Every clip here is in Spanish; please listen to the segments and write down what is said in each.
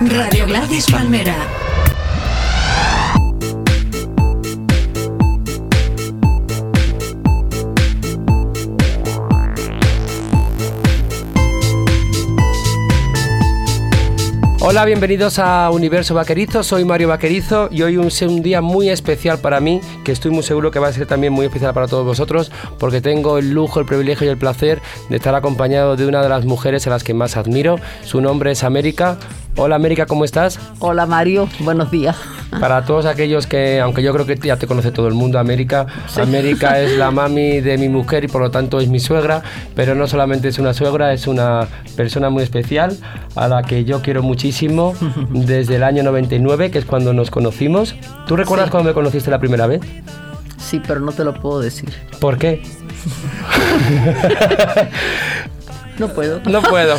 Radio Gladys Palmera. Hola, bienvenidos a Universo Vaquerizo, soy Mario Vaquerizo y hoy es un día muy especial para mí, que estoy muy seguro que va a ser también muy especial para todos vosotros, porque tengo el lujo, el privilegio y el placer de estar acompañado de una de las mujeres a las que más admiro. Su nombre es América. Hola América, ¿cómo estás? Hola Mario, buenos días. Para todos aquellos que, aunque yo creo que ya te conoce todo el mundo, América, América es la mami de mi mujer y por lo tanto es mi suegra, pero no solamente es una suegra, es una persona muy especial a la que yo quiero muchísimo desde el año 99, que es cuando nos conocimos. ¿Tú recuerdas cuando me conociste la primera vez? Sí, pero no te lo puedo decir. ¿Por qué? No puedo. No puedo.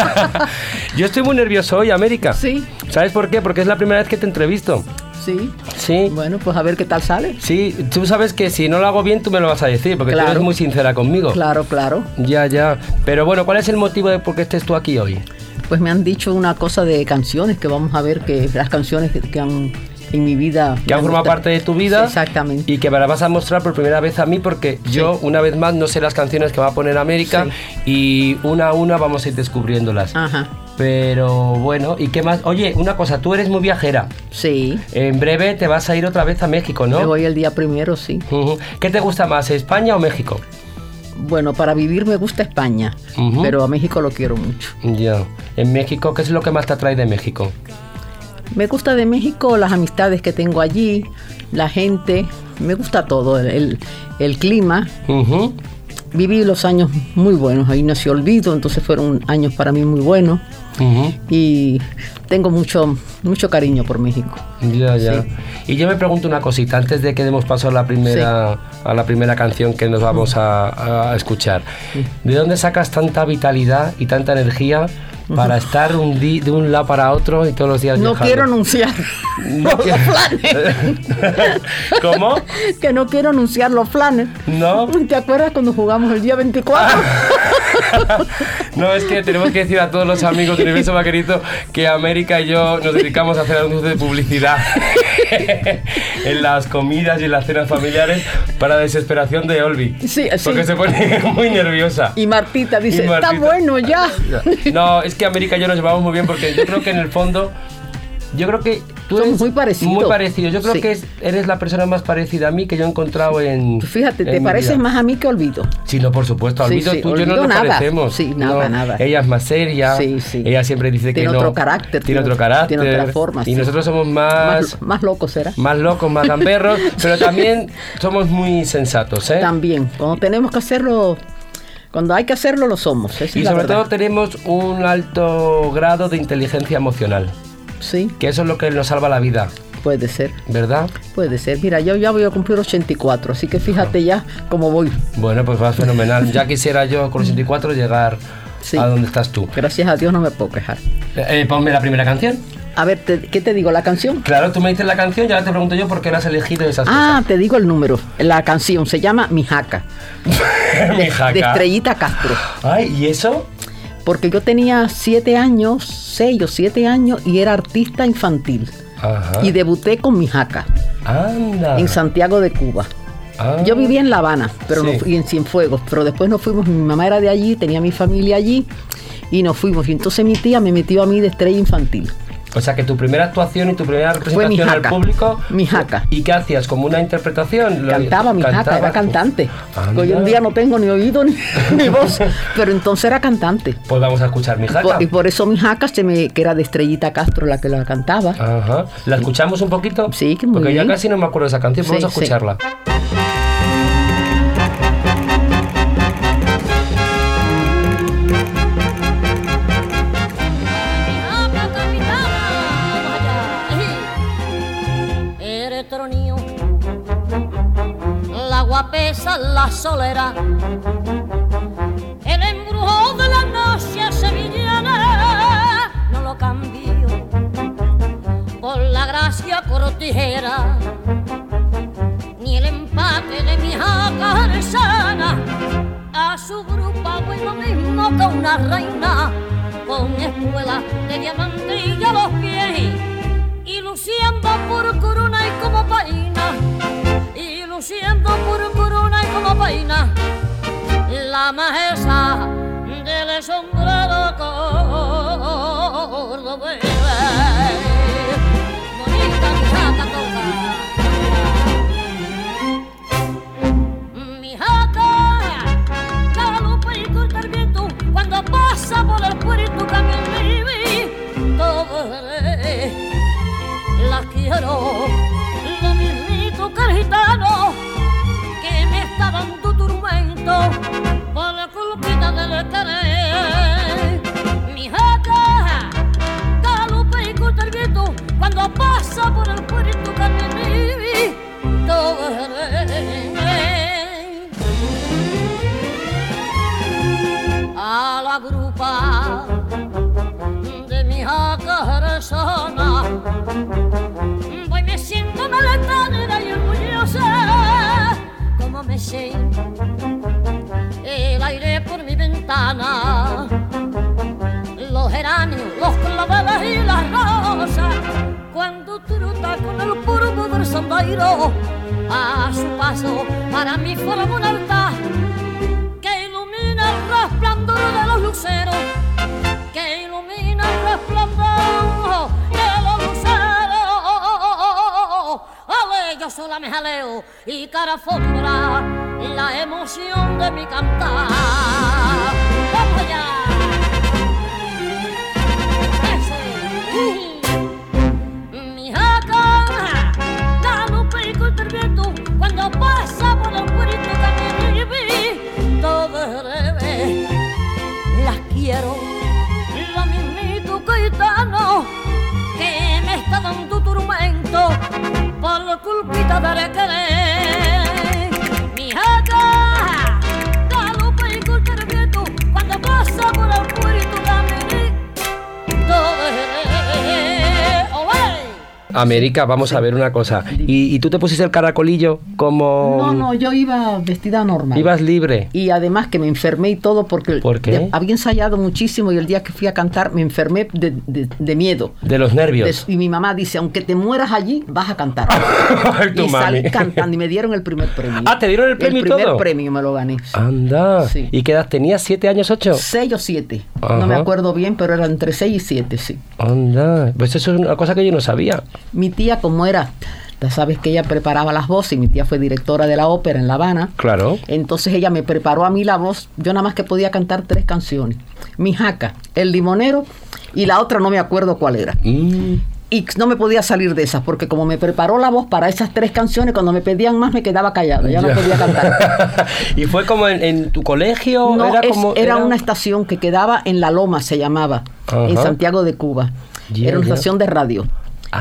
Yo estoy muy nervioso hoy, América. Sí. ¿Sabes por qué? Porque es la primera vez que te entrevisto. Sí. Sí. Bueno, pues a ver qué tal sale. Sí, tú sabes que si no lo hago bien tú me lo vas a decir, porque tú eres muy sincera conmigo. Claro, claro. Ya, ya. Pero bueno, ¿cuál es el motivo de por qué estés tú aquí hoy? Pues me han dicho una cosa de canciones, que vamos a ver que las canciones que han en mi vida. Que han formado parte de tu vida. exactamente. Y que me la vas a mostrar por primera vez a mí porque yo, una vez más, no sé las canciones que va a poner América y una a una vamos a ir descubriéndolas. Ajá. Pero bueno, ¿y qué más? Oye, una cosa, tú eres muy viajera. Sí. En breve te vas a ir otra vez a México, ¿no? Me voy el día primero, sí. ¿Qué te gusta más, España o México? Bueno, para vivir me gusta España, pero a México lo quiero mucho. Ya. ¿En México qué es lo que más te atrae de México? Me gusta de México las amistades que tengo allí, la gente, me gusta todo, el, clima. Viví los años muy buenos, ahí nació Olvido, entonces fueron años para mí muy buenos. Y tengo mucho, mucho cariño por México. Ya, ya. Y yo me pregunto una cosita, antes de que demos paso a la primera, a la primera canción que nos vamos a, a escuchar. ¿De dónde sacas tanta vitalidad y tanta energía para estar un de un lado para otro y todos los días No quiero anunciar los planes. ¿Cómo? Que no quiero anunciar los planes. ¿No? ¿Te acuerdas cuando jugamos el día 24? no, es que tenemos que decir a todos los amigos del Universo Vaquerito que América y yo nos dedicamos a hacer anuncios de publicidad en las comidas y en las cenas familiares para desesperación de Olvi. Sí, sí. Porque se pone muy nerviosa. Y Martita dice, está bueno ya. No, es que América y yo nos llevamos muy bien porque yo creo que en el fondo yo creo que tú eres muy parecido. Muy parecido. Yo creo que eres la persona más parecida a mí que yo he encontrado en. Fíjate, te pareces más a mí que Olvido. Sí, no, por supuesto. Olvido, tú y yo no nos nada. parecemos. Sí, nada, nada. Ella es más seria. Sí, sí. Ella siempre dice que no. Tiene otro carácter. Tiene otro carácter. Tiene otra forma. Y nosotros somos más. Más, locos, ¿será? Más locos, más gamberros. pero también somos muy sensatos, ¿eh? También. Cuando tenemos que hacerlo cuando hay que hacerlo, lo somos. y sobre todo tenemos un alto grado de inteligencia emocional. Sí. Que eso es lo que nos salva la vida. Puede ser. ¿Verdad? Puede ser. Mira, yo ya voy a cumplir 84, así que fíjate ya cómo voy. Bueno, pues va fenomenal. ya quisiera yo con 84 llegar a donde estás tú. Gracias a Dios no me puedo quejar. Eh, eh, ponme la primera canción. A ver, ¿qué te digo? ¿La canción? Claro, tú me dices la canción y ahora te pregunto yo por qué la has elegido esas Ah, te digo el número. La canción se llama Mijaca. Mijaca. De Estrellita Castro. Ay, ¿y eso? Porque yo tenía siete años, seis o siete años, y era artista infantil. Ajá. Y debuté con Mijaca. Anda. En Santiago de Cuba. Ah. Yo vivía en La Habana, pero no, y en Cienfuegos, pero después nos fuimos, mi mamá era de allí, tenía mi familia allí, y nos fuimos. Y entonces mi tía me metió a mí de estrella infantil. O sea que tu primera actuación y tu primera representación al público. Mi jaca. ¿Y qué hacías? ¿Como una interpretación? Cantaba mi jaca, era cantante. Hoy en día no tengo ni oído ni, voz, pero entonces era cantante. Pues vamos a escuchar mi jaca. y por eso mi jaca se me, que era de Estrellita Castro la que la cantaba. Ajá. ¿La escuchamos un poquito? Sí, que muy Porque ya casi no me acuerdo de esa canción, vamos a escucharla. la soledad. El embrujo de la noche sevillana no lo cambio por la gracia cortijera, ni el empate de mi jaca sana. A su grupo voy mismo que una reina con espuela de diamantilla a los pies y luciendo por corona y como paina peina la majestad del sombrero cordobés. Bonita jaca toca. Mi jaca galopa y corta el viento cuando pasa por el puerto cambia mi todo la quiero tormento por la culpita del querer. Mi jaca galopa y corta el viento cuando pasa por el puerto caminito a la grupa de mi jaca persona voy me siento maletana y orgullosa como me sé los geranios, los claveles y las rosas cuando truta con el polvo del sondairo a su paso para mí forma un altar que ilumina el resplandor de los luceros que ilumina el resplandor de los luceros. Ale, yo sola me jaleo y cara fórmula la emoción de mi cantar cuando pasa por el puerto caminito verde las quiero lo mismito gitano que me está dando tormento por la culpita de querer América, vamos a ver una cosa. ¿Y, y tú te pusiste el caracolillo como... No, no, yo iba vestida normal. Ibas libre. Y además que me enfermé y todo porque ¿Por qué? de- había ensayado muchísimo y el día que fui a cantar me enfermé de, de- de miedo. De los nervios. Y mi mamá dice, aunque te mueras allí, vas a cantar. Y salí cantando y me dieron el primer premio. Ah, ¿te dieron el premio y El primer todo? premio me lo gané. Anda. Sí. ¿Y qué edad tenías? ¿Siete años, ocho? Seis o siete. Ajá. No me acuerdo bien, pero era entre seis y siete, sí. Anda. Pues eso es una cosa que yo no sabía. Mi tía, como era, ya sabes que ella preparaba las voces, y mi tía fue directora de la ópera en La Habana. Claro. Entonces ella me preparó a mí la voz. Yo nada más que podía cantar tres canciones. Mi jaca, El limonero y la otra no me acuerdo cuál era. Mm. Y no me podía salir de esas porque como me preparó la voz para esas tres canciones, cuando me pedían más me quedaba callada. Ya, no podía cantar. ¿Y fue como en, en tu colegio? No, era es- como... era una estación que quedaba en La Loma, se llamaba, en. Santiago de Cuba. Era una estación de radio.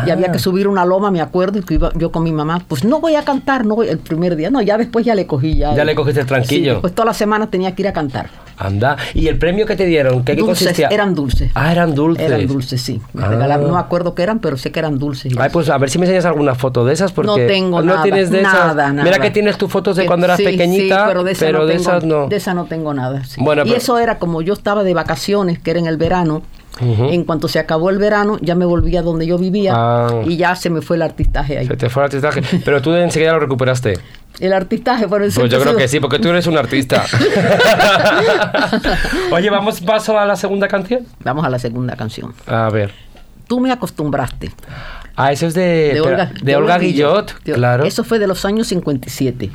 Y Ah. había que subir una loma, me acuerdo, y que iba yo con mi mamá, pues no voy a cantar, no voy, el primer día, no, ya después ya le cogí ya. Ya le cogiste el tranquillo. Sí, pues todas las semanas tenía que ir a cantar. Anda. ¿Y el premio que te dieron? ¿Qué, qué dulces, consistía? eran dulces. Ah, eran dulces. Eran dulces, sí. Me Ah. regalaron, no me acuerdo qué eran, pero sé que eran dulces. Ay, pues a ver si me enseñas alguna foto de esas porque no tengo no nada. tienes de esas. nada, nada. Mira que tienes tus fotos de cuando eras sí, pequeñita, sí, pero de, esa no tengo, esas no. De esa no tengo nada. Bueno, y pero- eso era como yo estaba de vacaciones, que era en el verano. En cuanto se acabó el verano, ya me volví a donde yo vivía Ah. y ya se me fue el artistaje ahí. Se te fue el artistaje, pero tú enseguida lo recuperaste. El artistaje, por el Pues yo creo que sí, porque tú eres un artista. Oye, vamos paso a la segunda canción. Vamos a la segunda canción. A ver. Tú me acostumbraste. Ah, eso es de, Olga, Guillot, De- claro. Eso fue de los años 57.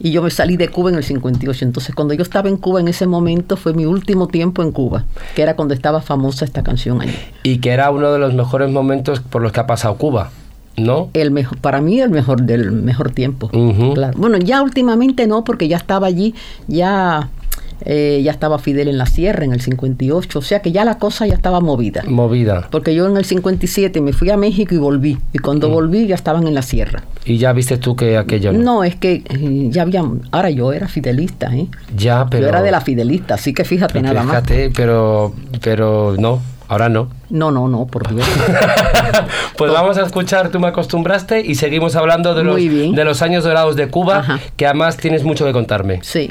Y yo me salí de Cuba en el 58. Entonces, cuando yo estaba en Cuba en ese momento, fue mi último tiempo en Cuba, que era cuando estaba famosa esta canción allí. Y que era uno de los mejores momentos por los que ha pasado Cuba, ¿no? El mejor, para mí, el mejor del mejor tiempo. Claro. Bueno, ya últimamente no, porque ya estaba allí, ya, eh, ya estaba Fidel en la sierra en el 58. O sea que ya la cosa ya estaba movida. Movida. Porque yo en el 57 me fui a México y volví. Y Mm. cuando volví ya estaban en la sierra. Y ya viste tú que aquello no. No, es que eh, ya había... Ahora yo era fidelista, ¿eh? Ya, pero. Yo era de la fidelista, así que fíjate pero nada más. Fíjate, pero, pero no, ahora no. No, no, no, por Dios. pues vamos a escuchar Tú me acostumbraste y seguimos hablando de los, de los años dorados de Cuba, Ajá. que además tienes mucho que contarme. Sí.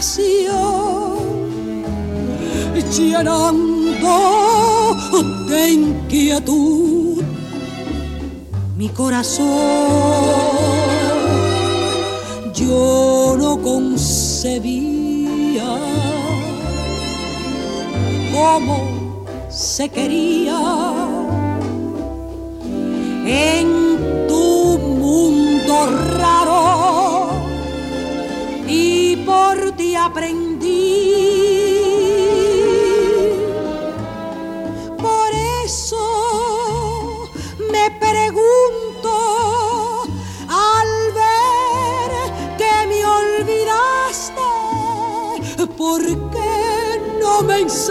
tentación, llenando de inquietud mi corazón. Yo no concebía cómo se quería en tu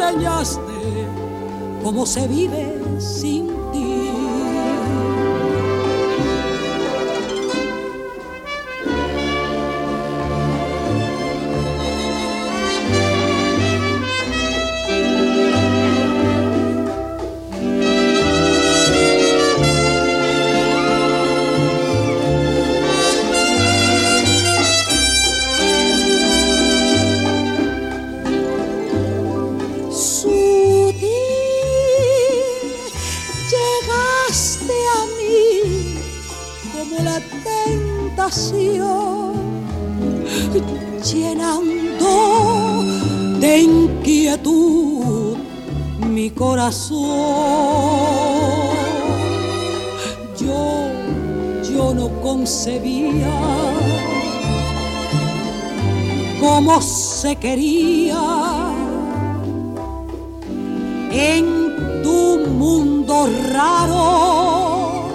enseñaste cómo se vive de inquietud mi corazón. Yo, yo no concebía cómo se quería en tu mundo raro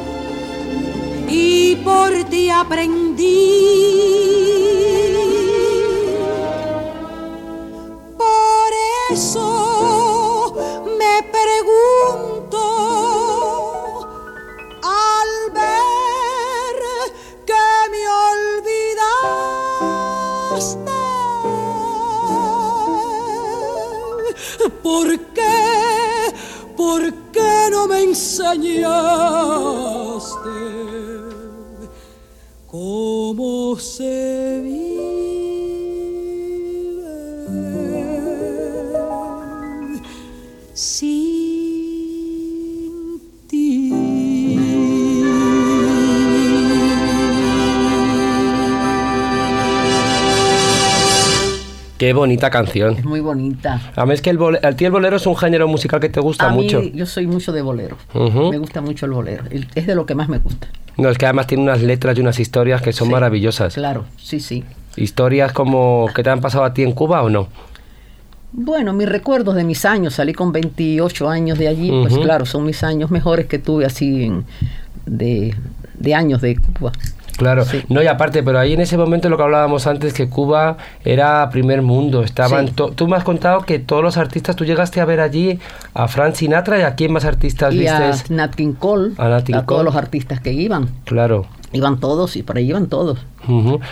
y por ti aprendí enseñaste cómo se vive Qué bonita canción. Es muy bonita. A mí es que el, bole- a ti el bolero es un género musical que te gusta a mí, mucho. yo soy mucho de bolero. Me gusta mucho el bolero. El- Es de lo que más me gusta. No, es que además tiene unas letras y unas historias que son Sí, maravillosas. Claro, sí, sí. Historias como que te han pasado a ti en Cuba o no. Bueno, mis recuerdos de mis años, salí con 28 años de allí, pues claro, son mis años mejores que tuve así en- de, de años de Cuba. Claro, Sí. no y aparte, pero ahí en ese momento lo que hablábamos antes, que Cuba era primer mundo, estaban, Sí. tú me has contado que todos los artistas, tú llegaste a ver allí a Frank Sinatra y a quién más artistas Y a vistes, Nat King Cole, A Nat King Cole. todos los artistas que iban, claro, iban todos y por ahí iban todos.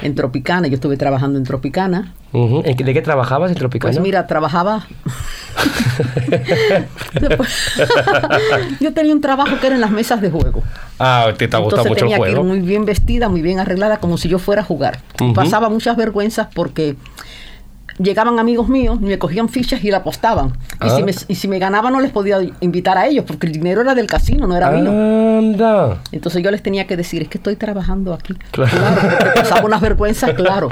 En Tropicana, yo estuve trabajando en Tropicana. ujú. ¿En qué- ¿de qué trabajabas en Tropicana? Pues mira, trabajaba. yo tenía un trabajo que era en las mesas de juego. Ah, te, te Entonces mucho el tenía que ir juego. muy bien vestida, muy bien arreglada, como si yo fuera a jugar. Pasaba muchas vergüenzas porque llegaban amigos míos, me cogían fichas y la apostaban. Y, Ah. si me, y si me ganaba no les podía invitar a ellos, porque el dinero era del casino, no era mío. Anda. Entonces yo les tenía que decir, es que estoy trabajando aquí. Claro. pasaba unas vergüenzas, claro.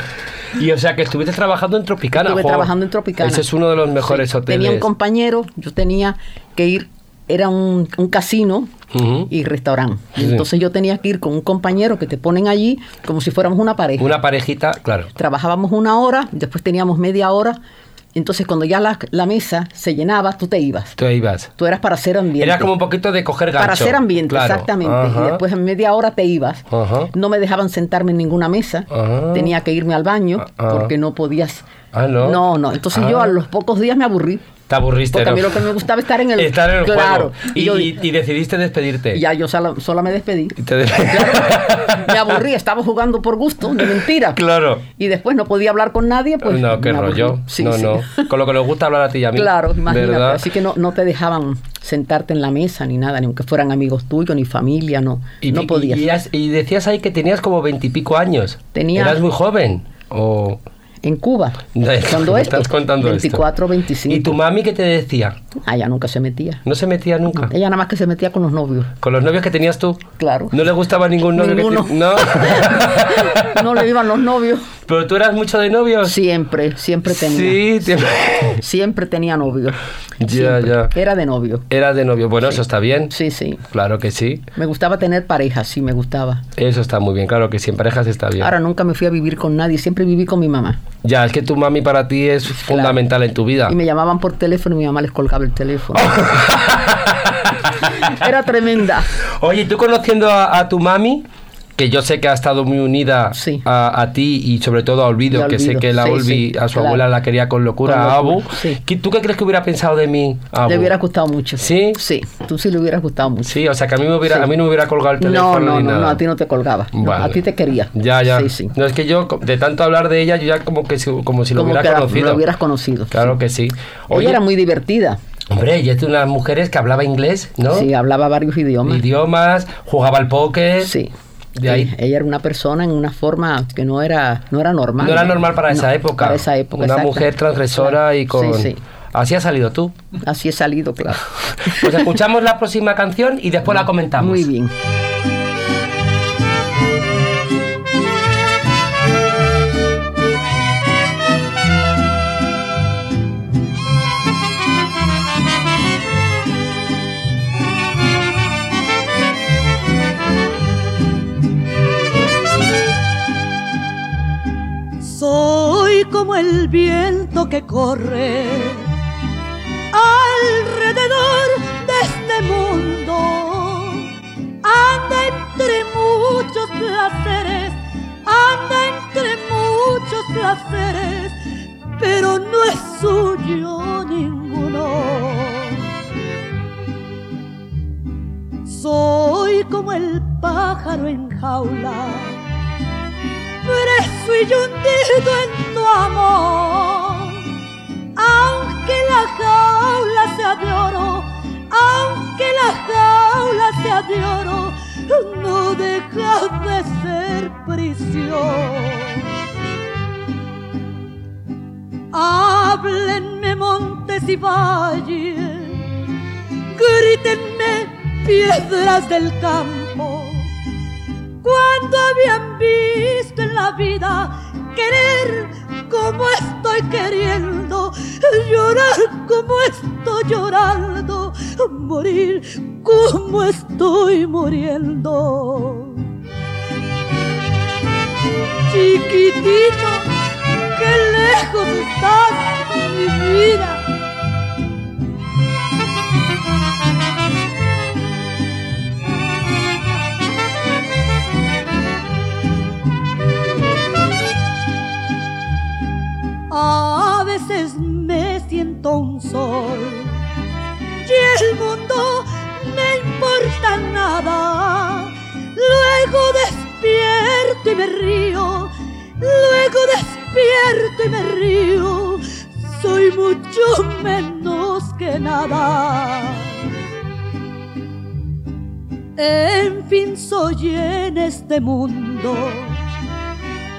Y o sea que estuviste trabajando en Tropicana. Estuve trabajando en Tropicana. Ese es uno de los mejores Sí, hoteles. Tenía un compañero, yo tenía que ir, era un, un casino y restaurante. Y Sí. Entonces yo tenía que ir con un compañero que te ponen allí como si fuéramos una pareja. Una parejita, claro. Trabajábamos una hora, después teníamos media hora. Entonces cuando ya la, la mesa se llenaba, tú te ibas. Tú ibas. Tú eras para hacer ambiente. Era como un poquito de coger gancho. para hacer ambiente, Claro. exactamente. Ajá. Y después en media hora te ibas. Ajá. No me dejaban sentarme en ninguna mesa. Tenía que irme al baño Ah, ah. porque no podías. Ah, ¿no? No, no. Entonces yo Ah. a los pocos días me aburrí. Te aburriste, Porque a mí ¿no? lo que me gustaba estar en el, Estar en el claro. juego. Y, yo- y- y decidiste despedirte. ya yo sola, sola me despedí. Y te des- Me aburrí, estaba jugando por gusto, de mentira. claro. Y después no podía hablar con nadie, pues. no, qué rollo. Sí, no, sí. no. Con lo que nos gusta hablar a ti y a mí. Claro, imagínate. ¿verdad? Así que no, no te dejaban sentarte en la mesa ni nada, ni aunque fueran amigos tuyos, ni familia, no. Y, no podías. Y decías ahí que tenías como veintipico años. Tenía- Eras muy joven. O. En Cuba. Cuando esto. estás contando esto. 24, 25. ¿Y tu mami qué te decía? Ah, ella nunca se metía. No se metía nunca. Ella nada más que se metía con los novios. Con los novios que tenías tú. Claro. No le gustaba ningún novio que Ninguno. te- No. no le iban los novios. Pero tú eras mucho de novios. Siempre, siempre tenía. Sí, siempre. Siempre tenía novios. Ya, Siempre. ya. Era de novio. Era de novio. Bueno, eso está bien. Sí, sí. Claro que sí. Me gustaba tener pareja, sí, me gustaba. Eso está muy bien. Claro que sí, en parejas está bien. Ahora nunca me fui a vivir con nadie, siempre viví con mi mamá. Ya, es que tu mami para ti es fundamental en tu vida. Y me llamaban por teléfono y mi mamá les colgaba el teléfono. Era tremenda. Oye, tú conociendo a, a tu mami, que yo sé que ha estado muy unida Sí. a, a ti y sobre todo a Olvido, a que sé que la sí, Olvi, sí, a su claro. abuela la quería con locura, Con a Abu. locura, sí. ¿Qué- ¿Tú qué crees que hubiera pensado de mí, Abu? Le hubiera gustado mucho. ¿Sí? Sí, tú sí le hubieras gustado mucho. Sí, o sea que a mí, me hubiera, a mí no me hubiera colgado el teléfono No, no, ni no, nada. no, a ti no te colgaba. No, a ti te quería. Ya, ya. No, es que yo, de tanto hablar de ella, yo ya como que si, como si lo Como hubiera que conocido. lo hubieras conocido. Claro que sí. Ella era muy divertida. Hombre, ella es de unas mujeres que hablaba inglés, ¿no? Sí, hablaba varios idiomas. Idiomas, jugaba al póker. Sí. De ahí. Ella, era una persona en una forma que no era, no era normal. No era normal para No, esa época. Para esa época. Una mujer transgresora Claro. y con... Sí, sí. Así has salido tú. Así he salido, claro. Pues escuchamos la próxima canción y después la comentamos. Muy bien. Como el viento que corre alrededor de este mundo. Anda entre muchos placeres, anda entre muchos placeres, pero no es suyo ninguno. Soy como el pájaro en jaula preso y hundido en tu amor. Aunque la jaula sea de oro, aunque la jaula sea de oro, no deja de ser prisión. Háblenme montes y valles, grítenme piedras del campo cuando habían visto en la vida querer como estoy queriendo, llorar como estoy llorando, morir como estoy muriendo. Chiquitito, qué lejos estás, mi vida. A veces me siento un sol y el mundo me importa nada. Luego despierto y me río, luego despierto y me río. Soy mucho menos que nada. En fin, soy en este mundo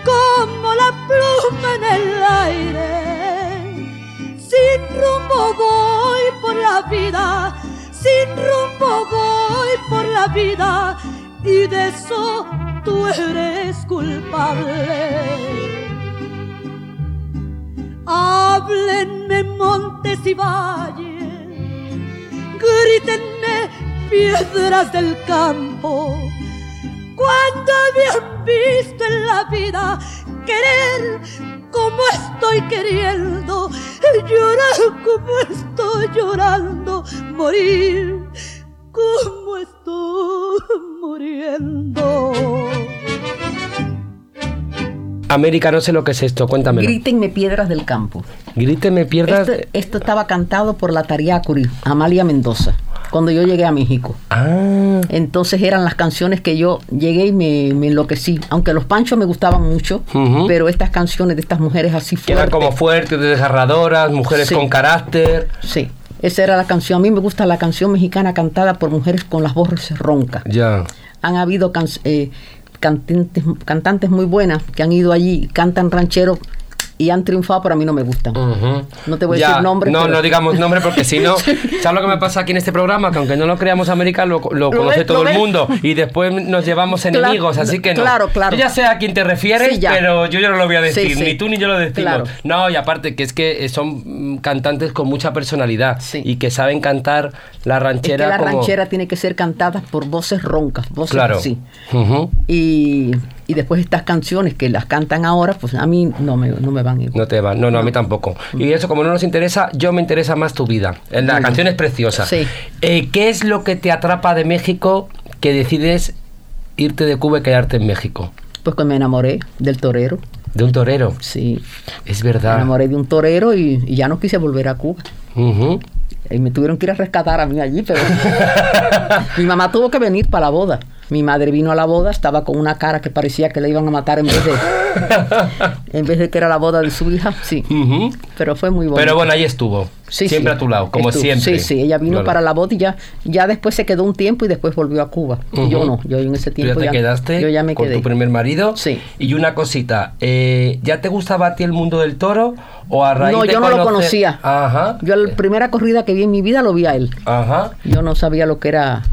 como la pluma en el aire. Sin rumbo voy por la vida, sin rumbo voy por la vida, y de eso tú eres culpable. Háblenme montes y valles, grítenme piedras del campo cuando habían visto en la vida querer como estoy queriendo, llorar como estoy llorando, morir como estoy muriendo. América, no sé lo que es esto, cuéntame. Grítenme piedras del campo. Gríteme piedras. Esto, esto estaba cantado por la Tariacuri, Amalia Mendoza, cuando yo llegué a México. Ah, Entonces eran las canciones que yo llegué y me, me enloquecí. Aunque los panchos me gustaban mucho, pero estas canciones de estas mujeres así que eran fuertes. como fuertes, desgarradoras, mujeres Sí. con carácter. Sí, esa era la canción. A mí me gusta la canción mexicana cantada por mujeres con las voces roncas. Ya. Han habido can- eh, cantantes, cantantes muy buenas que han ido allí, cantan ranchero y han triunfado, pero a mí no me gustan. No te voy a decir nombre, No, pero- no digamos nombre porque si no, ¿sabes lo que me pasa aquí en este programa? Que aunque no lo creamos América, lo, lo conoce ves, todo lo el ves. mundo y después nos llevamos Claro, enemigos, así que no. claro, claro. Yo ya sé a quién te refieres, Sí, pero yo ya no lo voy a decir, Sí, sí. ni tú ni yo lo decimos. Claro. No, y aparte que es que son mm, cantantes con mucha personalidad Sí. y que saben cantar la Es que ranchera la como... ranchera tiene que ser cantada por voces roncas, voces Claro. así. Y, y después estas canciones que las cantan ahora, pues a mí no me, no me van igual. No te va, no, no, a mí tampoco. Y eso, como no nos interesa, yo me interesa más tu vida. La canción es preciosa. Sí. Eh, ¿Qué es lo que te atrapa de México que decides irte de Cuba y quedarte en México? Pues que me enamoré del torero, De un torero. sí. Es Me verdad. enamoré de un torero y, y ya no quise volver a Cuba. Ujú. Y me tuvieron que ir a rescatar a mí allí, pero mi mamá tuvo que venir para la boda. Mi madre vino a la boda, estaba con una cara que parecía que la iban a matar en vez de en vez de que era la boda de su hija, sí. Pero fue muy bonito. Pero bueno, ahí estuvo. Sí, siempre sí. a tu lado, como Estuvo- siempre. Sí, sí, ella vino Claro. para la boda y ya, ya después se quedó un tiempo y después volvió a Cuba. Yo no, yo en ese Tú ya tiempo te quedaste yo ya me con quedé. tu primer marido. Sí. Y una cosita, eh, ¿ya te gustaba a ti el mundo del toro? ¿O a raíz No, de yo no lo conocía. Ajá. Yo la primera corrida que vi en mi vida lo vi a él. Ajá. Yo no sabía lo que era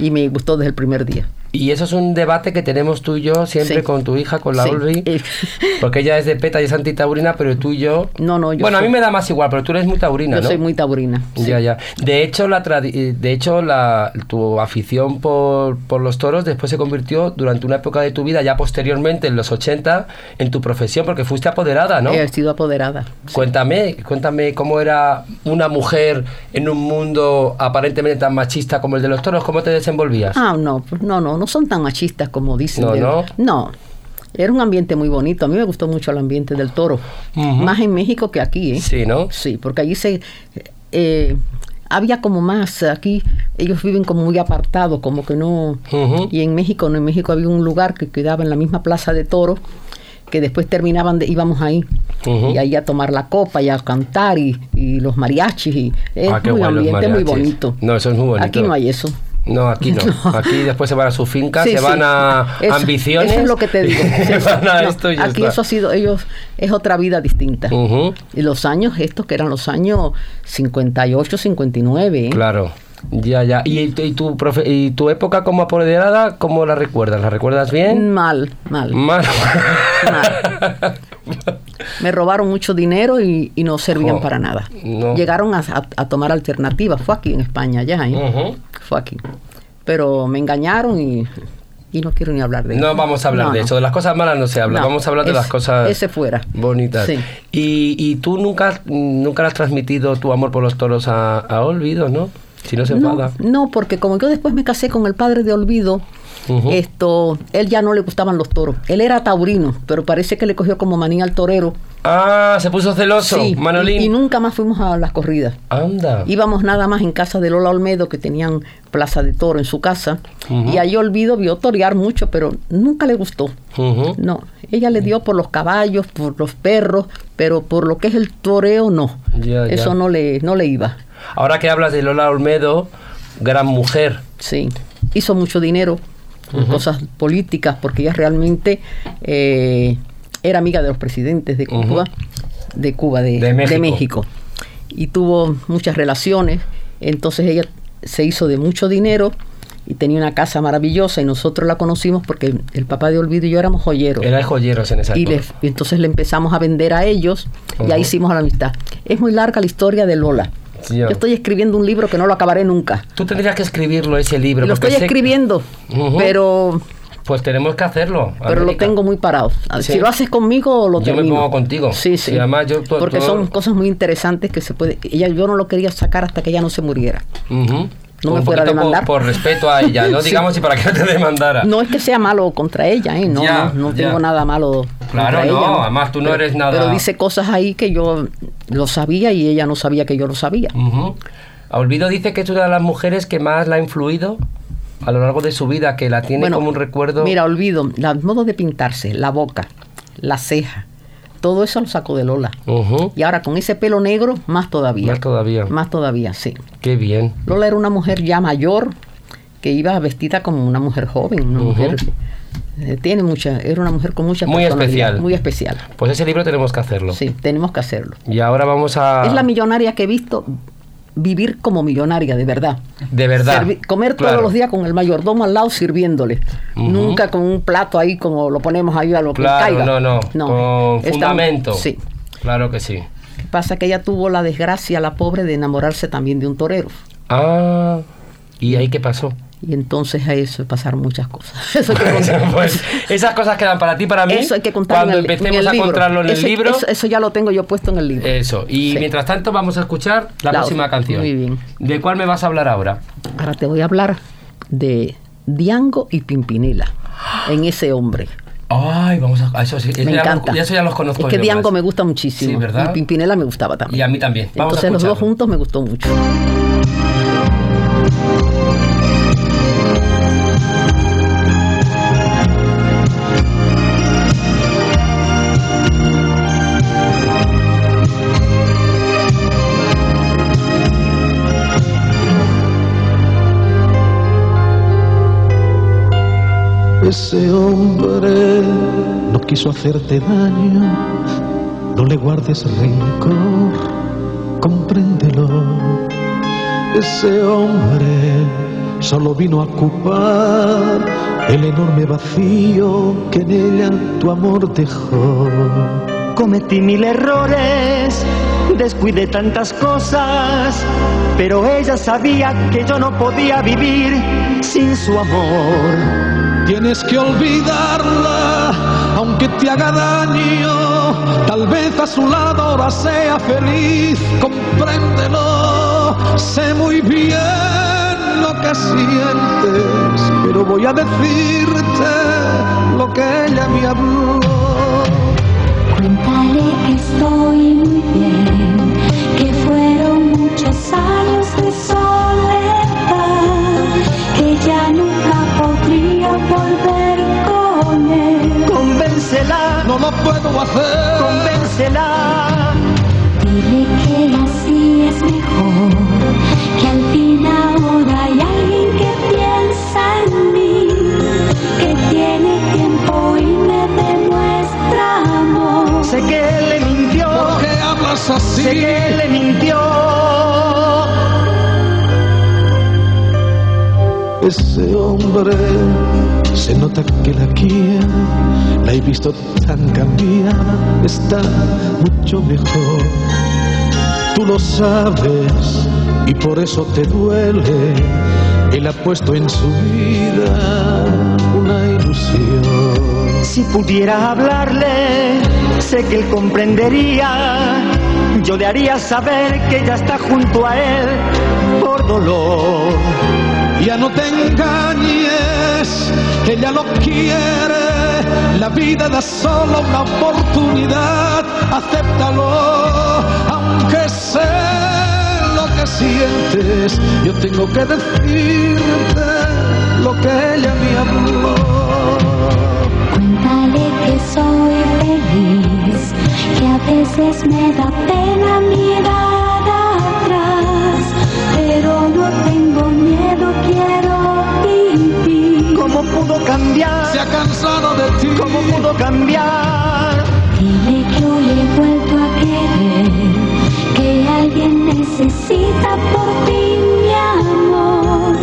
y me gustó desde el primer día. Y eso es un debate que tenemos tú y yo siempre Sí. con tu hija, con la Sí. Olvi. Porque ella es de PETA y es antitaurina, pero tú y yo... No, no, yo Bueno, a mí me da más igual, pero tú eres muy taurina, Yo ¿no? soy muy taurina. sí. Ya, ya. De hecho, la de hecho la, tu afición por, por los toros después se convirtió durante una época de tu vida, ya posteriormente, en los 80, en tu profesión, porque fuiste apoderada, ¿no? He sido apoderada. Cuéntame, cuéntame cómo era una mujer en un mundo aparentemente tan machista como el de los toros, ¿cómo te desenvolvías? Ah, no, pues no, no, no son tan machistas como dicen. No, de- no. No. Era un ambiente muy bonito. A mí me gustó mucho el ambiente del toro. Más en México que aquí, ¿eh? Sí, ¿no? Sí, porque allí se... eh, había como más, aquí ellos viven como muy apartados, como que no... Y en México, no, en México había un lugar que quedaba en la misma plaza de toro, que después terminaban, de, íbamos ahí, y ahí a tomar la copa y a cantar, y, y los mariachis, y es Ah, muy guay los ambiente muy bonito. No, eso es muy bonito. Aquí no hay eso. No, aquí no. Aquí después se van a su finca, Sí, se sí. van a Eso- ambiciones. Eso es lo que te digo. sí. van a No, esto y aquí está. eso ha sido, ellos, es otra vida distinta. Y los años estos, que eran los años 58, 59. ¿eh? Claro. Ya, ya. ¿Y, y tu profe- y tu época como apoderada, cómo la recuerdas? ¿La recuerdas bien? Mal, mal. Mal. mal. Me robaron mucho dinero y, y no servían para nada. no. Llegaron a, a- a tomar alternativas. Fue aquí en España, ya. ¿eh? Fue aquí. Pero me engañaron y, y no quiero ni hablar de eso. No vamos a hablar No, de no. eso. De las cosas malas no se habla. Vamos a hablar de las cosas ese fuera. bonitas. Sí. Y, y tú nunca, nunca le has transmitido tu amor por los toros a, a Olvido, ¿no? Si no se enfada. no, porque como yo después me casé con el padre de Olvido, Esto, él ya no le gustaban los toros. Él era taurino, pero parece que le cogió como manía al torero. Ah, se puso celoso, Sí, Manolín. y, y nunca más fuimos a las corridas. Anda. Íbamos nada más en casa de Lola Olmedo, que tenían plaza de toro en su casa. Y ahí Olvido vio torear mucho, pero nunca le gustó. No, ella le dio por los caballos, por los perros, pero por lo que es el toreo, no. Ya, ya. Eso no le, no le iba. Ahora que hablas de Lola Olmedo, gran mujer. Sí, hizo mucho dinero cosas políticas porque ella realmente eh, era amiga de los presidentes de Cuba, de Cuba, de, De México. de México. Y tuvo muchas relaciones. Entonces ella se hizo de mucho dinero y tenía una casa maravillosa y nosotros la conocimos porque el papá de Olvido y yo éramos joyeros. Era de joyeros en esa Y, época. y entonces le empezamos a vender a ellos y ahí hicimos la amistad. Es muy larga la historia de Lola. Yo estoy escribiendo un libro que no lo acabaré nunca. Tú tendrías que escribirlo, ese libro. Lo porque estoy sé- escribiendo, pero, Pues tenemos que hacerlo. pero lo tengo muy parado. Sí. Si lo haces conmigo, lo Yo me pongo contigo. Sí, sí. Y además yo to- Porque todo- son cosas muy interesantes que se puede. Ella, yo no lo quería sacar hasta que ella no se muriera. Ujú. No un me fuera a poquito por- demandar. Por, respeto a ella, no Sí. digamos y para que no te demandara. No es que sea malo contra ella, ¿eh? no, Ya, no, no ya. tengo nada malo. Claro, contra no, ella, además tú no Pero- eres nada- Pero dice cosas ahí que yo lo sabía y ella no sabía que yo lo sabía. Ujú. Olvido dice que es una de las mujeres que más la ha influido a lo largo de su vida, que la tiene Bueno, como un recuerdo. Mira, olvido, el modo de pintarse, la boca, la ceja, todo eso lo sacó de Lola. Y ahora con ese pelo negro, más todavía. Más todavía. Más todavía, sí. Qué bien. Lola era una mujer ya mayor que iba vestida como una mujer joven, una mujer eh, tiene mucha, era una mujer con mucha Muy especial. muy especial. Pues ese libro tenemos que hacerlo. Sí, tenemos que hacerlo. Y ahora vamos a... Es la millonaria que he visto vivir como millonaria, de verdad. De verdad. Servi- comer Claro. todos los días con el mayordomo al lado sirviéndole. Nunca con un plato ahí como lo ponemos ahí a lo que Claro, caiga. no, no, con Está- fundamento. Sí. Claro que sí. Que pasa que ella tuvo la desgracia, la pobre, de enamorarse también de un torero. Ah, ¿y ahí qué pasó? Y entonces a eso pasaron muchas cosas. Eso hay que contar. pues esas cosas quedan para ti, para mí. Eso hay que contar Cuando en el, en empecemos el a libro. encontrarlo en el libro. Eso, eso ya lo tengo yo puesto en el libro. Eso. Y Sí. mientras tanto vamos a escuchar la, La próxima otra. canción. Muy bien. ¿De cuál me vas a hablar ahora? Ahora te voy a hablar de Diango y Pimpinela en ese hombre. Ay, vamos a... Eso, sí, eso Me ya encanta. Los, eso ya los conozco Es que Diango me gusta muchísimo. Sí, ¿verdad? Y Pimpinela me gustaba también. Y a mí también. Vamos Entonces a los dos juntos me gustó mucho. Ese hombre no quiso hacerte daño, no le guardes rencor, compréndelo. Ese hombre solo vino a ocupar el enorme vacío que en ella tu amor dejó. Cometí mil errores, descuidé tantas cosas, pero ella sabía que yo no podía vivir sin su amor. Tienes que olvidarla, aunque te haga daño. Tal vez a su lado ahora sea feliz, compréndelo. Sé muy bien lo que sientes, pero voy a decirte lo que ella me habló. Cuéntale que estoy muy bien, que fueron muchos años de soledad, que ya nunca podría volver con él. Convéncela, No lo puedo hacer. convéncela. Dile que así es mejor, que al fin ahora hay alguien que piensa en mí, que tiene tiempo y me demuestra amor. Sé que él le mintió, ¿Por qué hablas así? sé que él le mintió. Ese hombre se nota que la quiere, la he visto tan cambiada, está mucho mejor. Tú lo sabes y por eso te duele. Él ha puesto en su vida una ilusión. Si pudiera hablarle, sé que él comprendería. Yo le haría saber que ella está junto a él por dolor. Ya no te engañes, ella lo quiere. La vida da solo una oportunidad, acéptalo, aunque sé lo que sientes. Yo tengo que decirte lo que ella me habló. Cuéntale que soy feliz, que a veces me da pena mirar no tengo miedo, quiero vivir. ¿Cómo pudo cambiar? Se ha cansado de ti. ¿Cómo pudo cambiar? Dile que hoy he vuelto a querer, que alguien necesita por ti mi amor,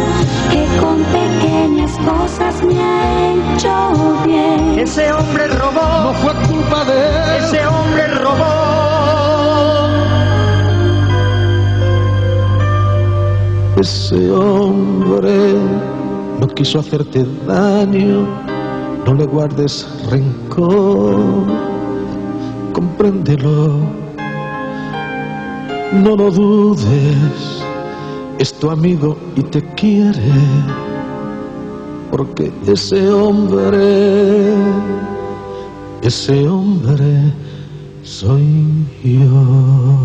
que con pequeñas cosas me ha hecho bien. Ese hombre No robó, fue culpa de él. ese hombre robó. Ese hombre. No quiso hacerte daño, no le guardes rencor, compréndelo, no lo dudes, es tu amigo y te quiere, porque ese hombre, ese hombre soy yo.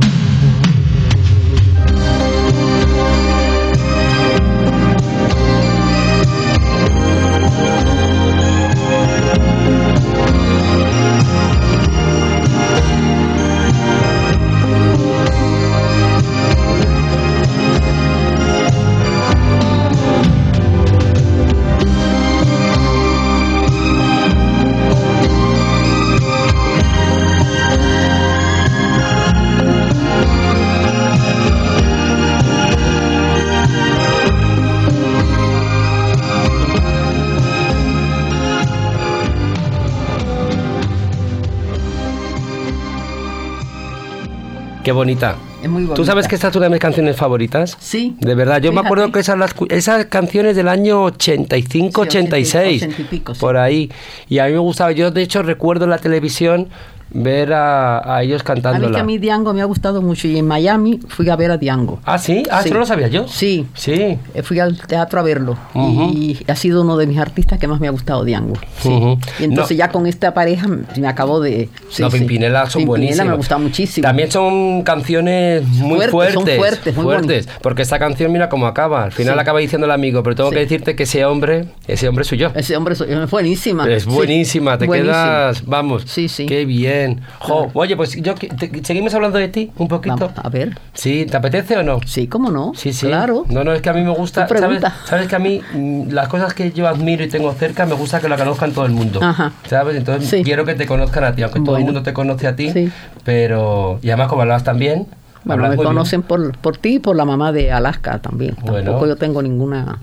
Bonita. Es muy bonita. ¿Tú sabes que esta es una de mis canciones favoritas? Sí. De verdad, yo me Fíjate. acuerdo que esas, las esas canciones del año 85, Sí, 86, 80 y pico, sí. por ahí. Y a mí me gustaba, yo de hecho recuerdo en la televisión ver a, a ellos A mí que a mí Diango me ha gustado mucho y en Miami fui a ver a Diango. Ah, sí, ah, Sí. ¿eso no lo sabía yo? Sí. Sí. Eh, Fui al teatro a verlo y ha sido uno de mis artistas que más me ha gustado, Diango. Sí. Y entonces No. ya con esta pareja me acabo de... sí, no. Pimpinela son buenísimas. me gusta muchísimo. También son canciones muy Fuertes, fuertes. son fuertes, muy fuertes. Porque esta canción, mira cómo acaba. Al final acaba diciendo el amigo, pero tengo que decirte que ese hombre, ese hombre soy yo. Ese hombre soy- es buenísima. Es buenísima, te buenísima. quedas, vamos. Sí, sí. Qué bien. Jo, oye, pues yo te- seguimos hablando de ti un poquito. Vamos, a ver. Sí, ¿te apetece o no? Sí, ¿cómo no? Sí, sí. Claro. No, no, es que a mí me gusta. ¿sabes, pregunta. sabes que a mí mm, las cosas que yo admiro y tengo cerca me gusta que la conozcan todo el mundo. Ajá. ¿Sabes? Entonces Sí. quiero que te conozcan a ti, aunque todo el Bueno. mundo te conoce a ti. Sí. Pero. Y además, como hablabas también. Bueno, me conocen por, por ti y por la mamá de Alaska también. Bueno. Tampoco yo tengo ninguna...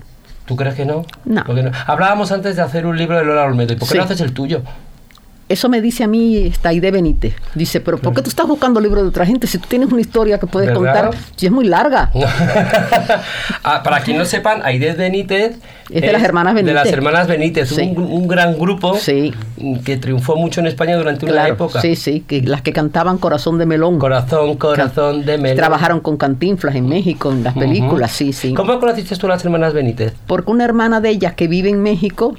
¿Tú crees que no? No. ¿Por qué Hablábamos antes de hacer un libro de Lola Olmedo. ¿Y por qué Sí. no haces el tuyo? Eso me dice a mí esta Aide Benítez. Dice, pero ¿por qué tú estás buscando libros de otra gente si tú tienes una historia que puedes ¿Verdad? contar? Si es muy larga. Ah, para quien no sepan, Aidez Benítez Es de las hermanas De las Benítez. hermanas Benítez, Sí. un, un gran grupo Sí. que triunfó mucho en España durante una época. sí, sí, que las que cantaban Corazón de Melón. Corazón, corazón de melón. Trabajaron con Cantinflas en México, en las películas, sí, sí. ¿Cómo conociste tú a las hermanas Benítez? Porque una hermana de ellas que vive en México,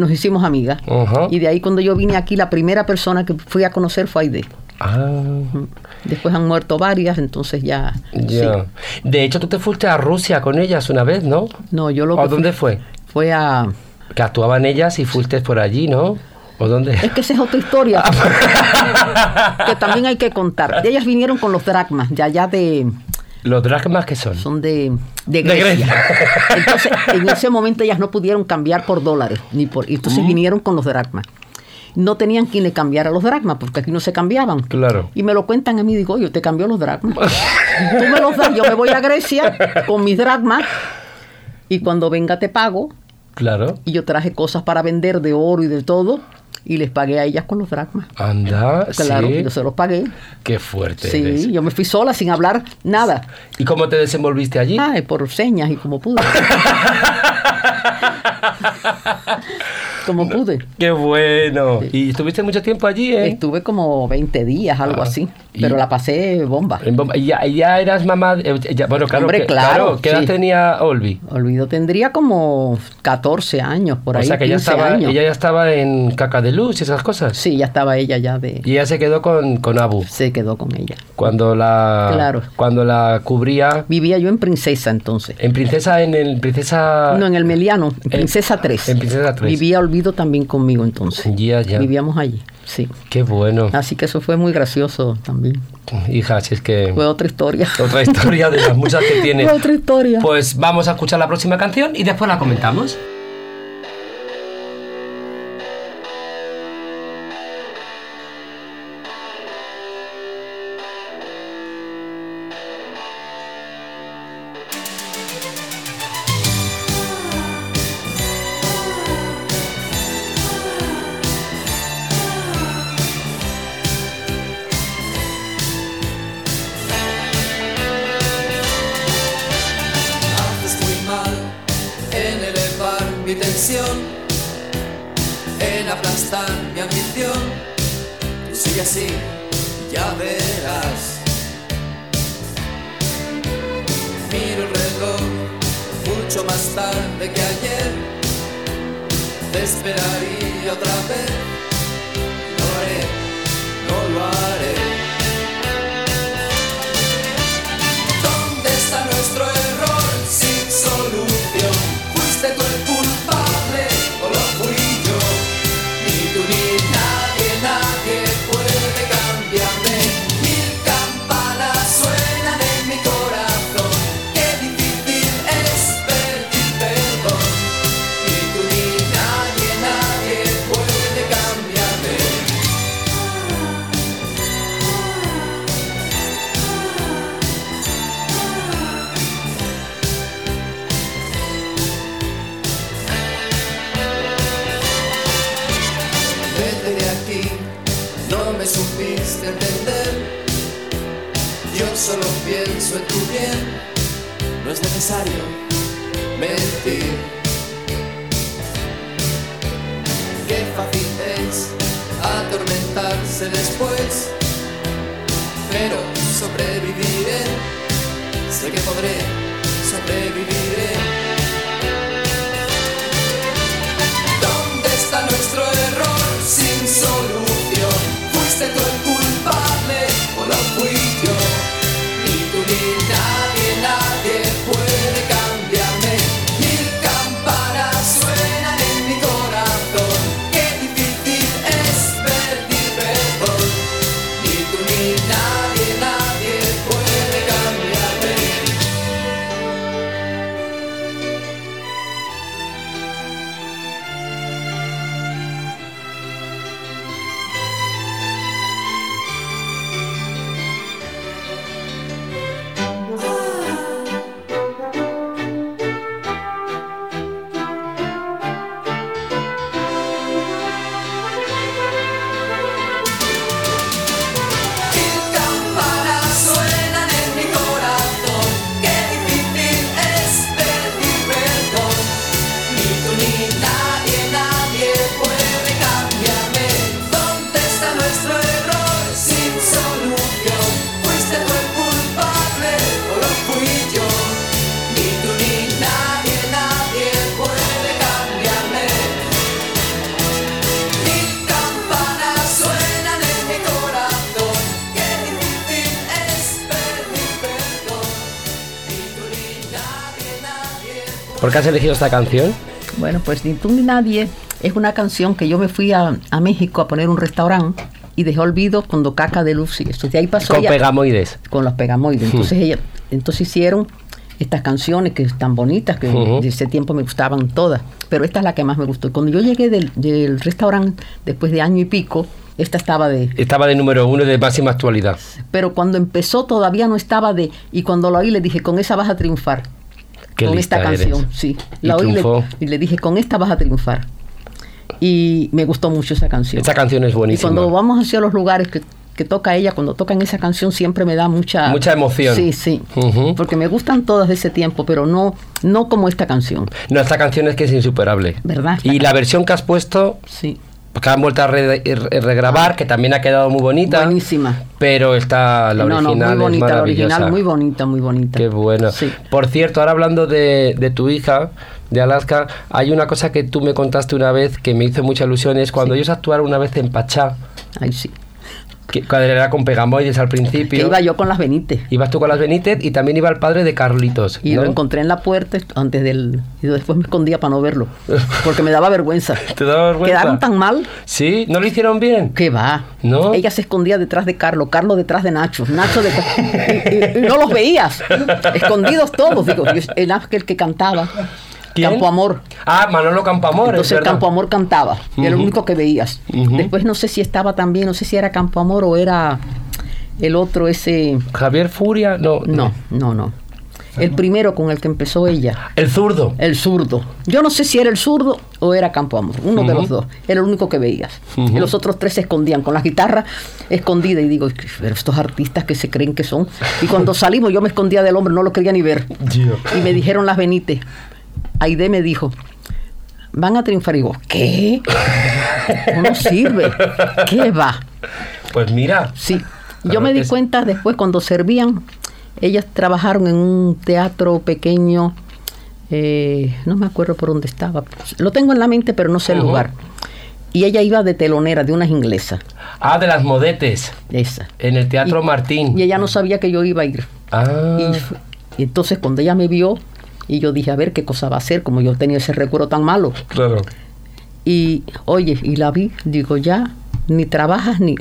nos hicimos amigas. Ajá. Y de ahí cuando yo vine aquí, la primera persona que fui a conocer fue Aide. Ah, Después han muerto varias, entonces ya... ya. sí. De hecho, tú te fuiste a Rusia con ellas una vez, ¿no? No, yo lo ¿O que dónde fue? Fue a... Que actuaban ellas y fuiste por allí, ¿no? ¿O dónde? Es que esa es otra historia que también hay que contar. Ellas vinieron con los dracmas, de allá de... Los dragmas que son. Son de, de De Grecia. Entonces, en ese momento ellas no pudieron cambiar por dólares. ni por y Entonces vinieron con los dracmas. No tenían quien le cambiara los dracmas, porque aquí no se cambiaban. Claro. Y me lo cuentan a mí, digo, yo te cambio los dracmas. Tú me los das, yo me voy a Grecia con mis dracmas y cuando venga te pago. Claro. Y yo traje cosas para vender de oro y de todo y les pagué a ellas con los dracmas. Anda, Claro, sí. yo se los pagué. Qué fuerte eres. Sí, yo me fui sola sin hablar nada. ¿Y cómo te desenvolviste allí? Ay, por señas y como pude. como pude. Qué bueno. ¿Y estuviste mucho tiempo allí, eh? Estuve como 20 días, algo Ah, así. Pero la pasé bomba. En Bomba- ¿Y ya, ya eras mamá? eh, ya- bueno, claro. Hombre, que- claro, ¿Qué edad sí. tenía Olvi? Olvido, tendría como 14 años, por ahí. o sea, que ella 15 estaba, años. ella ya estaba en Caca de Luz y esas cosas. Sí, ya estaba ella ya de... Y ella se quedó con, con Abu. Se quedó con ella. Cuando la, Claro. cuando la cubría Vivía yo en Princesa entonces. en Princesa, en el Princesa... No, en el Meliano, en Princesa 3. en Princesa 3. Vivía Olvido también conmigo entonces. Ya, ya. Vivíamos allí, sí. Qué bueno. Así que eso fue muy gracioso también. Hija, si es que... Fue otra historia. Otra historia de las muchas que tiene. Fue otra historia. Pues vamos a escuchar la próxima canción y después la comentamos. Así, ya verás. Mi Miro el reloj mucho más tarde que ayer. Te esperaría otra vez. Después, pero sobreviviré, sé que podré, sobreviviré. Has elegido esta canción? Bueno, pues Ni tú ni nadie es una canción que yo me fui a, a México a poner un restaurante y dejé olvido cuando Caca de Lucy. Entonces de ahí pasó Con ella- pegamoides. con los pegamoides. Entonces ella, entonces hicieron estas canciones que están bonitas, que Ujú. de ese tiempo me gustaban todas, pero esta es la que más me gustó. Y cuando yo llegué del, del restaurante, después de año y pico, esta estaba de... Estaba de número uno de máxima actualidad. Pero cuando empezó todavía no estaba de... Y cuando la oí le dije, con esa vas a triunfar. Qué con esta eres. canción, sí. Y La oí y le- triunfó. y le dije, con esta vas a triunfar. Y me gustó mucho esa canción. Esta canción es y buenísima. cuando vamos hacia los lugares que, que toca ella, cuando tocan esa canción siempre me da mucha... Mucha emoción. Sí, sí. Porque me gustan todas de ese tiempo, pero no, no como esta canción. No, esta canción es que es insuperable. ¿Verdad? Y la versión que has puesto, Sí. Que han vuelto a re- re- regrabar, que también ha quedado muy bonita. Buenísima. Pero está la no, no, original muy bonita, es la original muy bonita, muy bonita. Qué bueno. Sí. Por cierto, ahora hablando de, de tu hija, de Alaska, hay una cosa que tú me contaste una vez que me hizo mucha ilusión, es cuando ellos actuaron una vez en Pachá, Ay, sí. Que, era con Pegamoides al principio. Que iba yo con las Benítez. Ibas tú con las Benítez y también iba el padre de Carlitos. Y ¿no? lo encontré en la puerta antes del... Y después me escondía para no verlo. Porque me daba vergüenza. ¿Te daba vergüenza? Quedaron tan mal Sí, ¿no lo hicieron bien? que va. ¿No? Ella se escondía detrás de Carlos, Carlos detrás de Nacho, Nacho detrás... y, y- y no los veías. Escondidos todos. Digo, yo- el ángel que cantaba. ¿Quién? Campo Amor. Ah, Manolo Campoamor, es Entonces verdad. Campo Amor cantaba. Y era lo único que veías. Después no sé si estaba también, no sé si era Campo Amor o era el otro ese... Javier Furia, no. No, no, no. El primero con el que empezó ella. El zurdo. El zurdo. Yo no sé si era el zurdo o era Campo Amor, uno de los dos. Era el único que veías. Y los otros tres se escondían con la guitarra escondida. Y digo, pero estos artistas que se creen que son. Y cuando salimos yo me escondía del hombre, no lo quería ni ver. Y me dijeron las Benítez. Aide me dijo, van a triunfar. Y digo, ¿qué? No sirve. ¿Qué va? Pues mira. Sí. Claro Yo me di cuenta después cuando servían Ellas trabajaron en un teatro pequeño, eh, no me acuerdo por dónde estaba. Lo tengo en la mente, pero no sé el lugar. Y ella iba de telonera, de unas inglesas. Ah, de las modetes. Esa. En el Teatro Martín. Y ella no sabía que yo iba a ir. Ah. Y entonces cuando ella me vio, y yo dije, a ver qué cosa va a hacer, como yo tenía ese recuerdo tan malo. Claro. Y oye, y la vi, digo, ya, ni trabajas ni...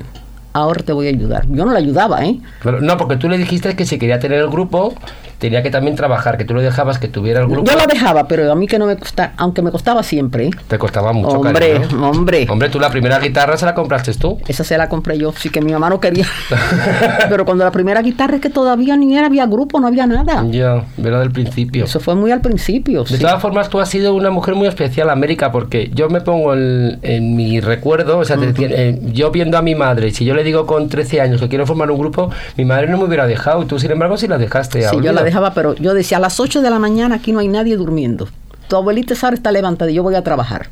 Ahora te voy a ayudar. Yo no la ayudaba, ¿eh? Claro, No, porque tú le dijiste que si quería tener el grupo, tenía que también trabajar, que tú le dejabas que tuviera el grupo. Yo la dejaba, pero a mí que no me costaba, aunque me costaba siempre. Te costaba mucho, Hombre, cariño. hombre. Hombre, tú la primera guitarra se la compraste tú. Esa se la compré yo, sí que mi mamá no quería. Pero cuando la primera guitarra es que todavía ni era, había grupo, no había nada. Ya, verlo del principio. Eso fue muy al principio. De sí. todas formas, tú has sido una mujer muy especial, América, porque yo me pongo en, en mi recuerdo, o sea, te decía, eh, yo viendo a mi madre, si yo le digo con 13 años que quiero formar un grupo, mi madre no me hubiera dejado, y tú, sin embargo, sí la dejaste. Sí, yo la dejaba, pero yo decía, a las 8 de la mañana aquí no hay nadie durmiendo. Tu abuelita Sara está levantada y yo voy a trabajar.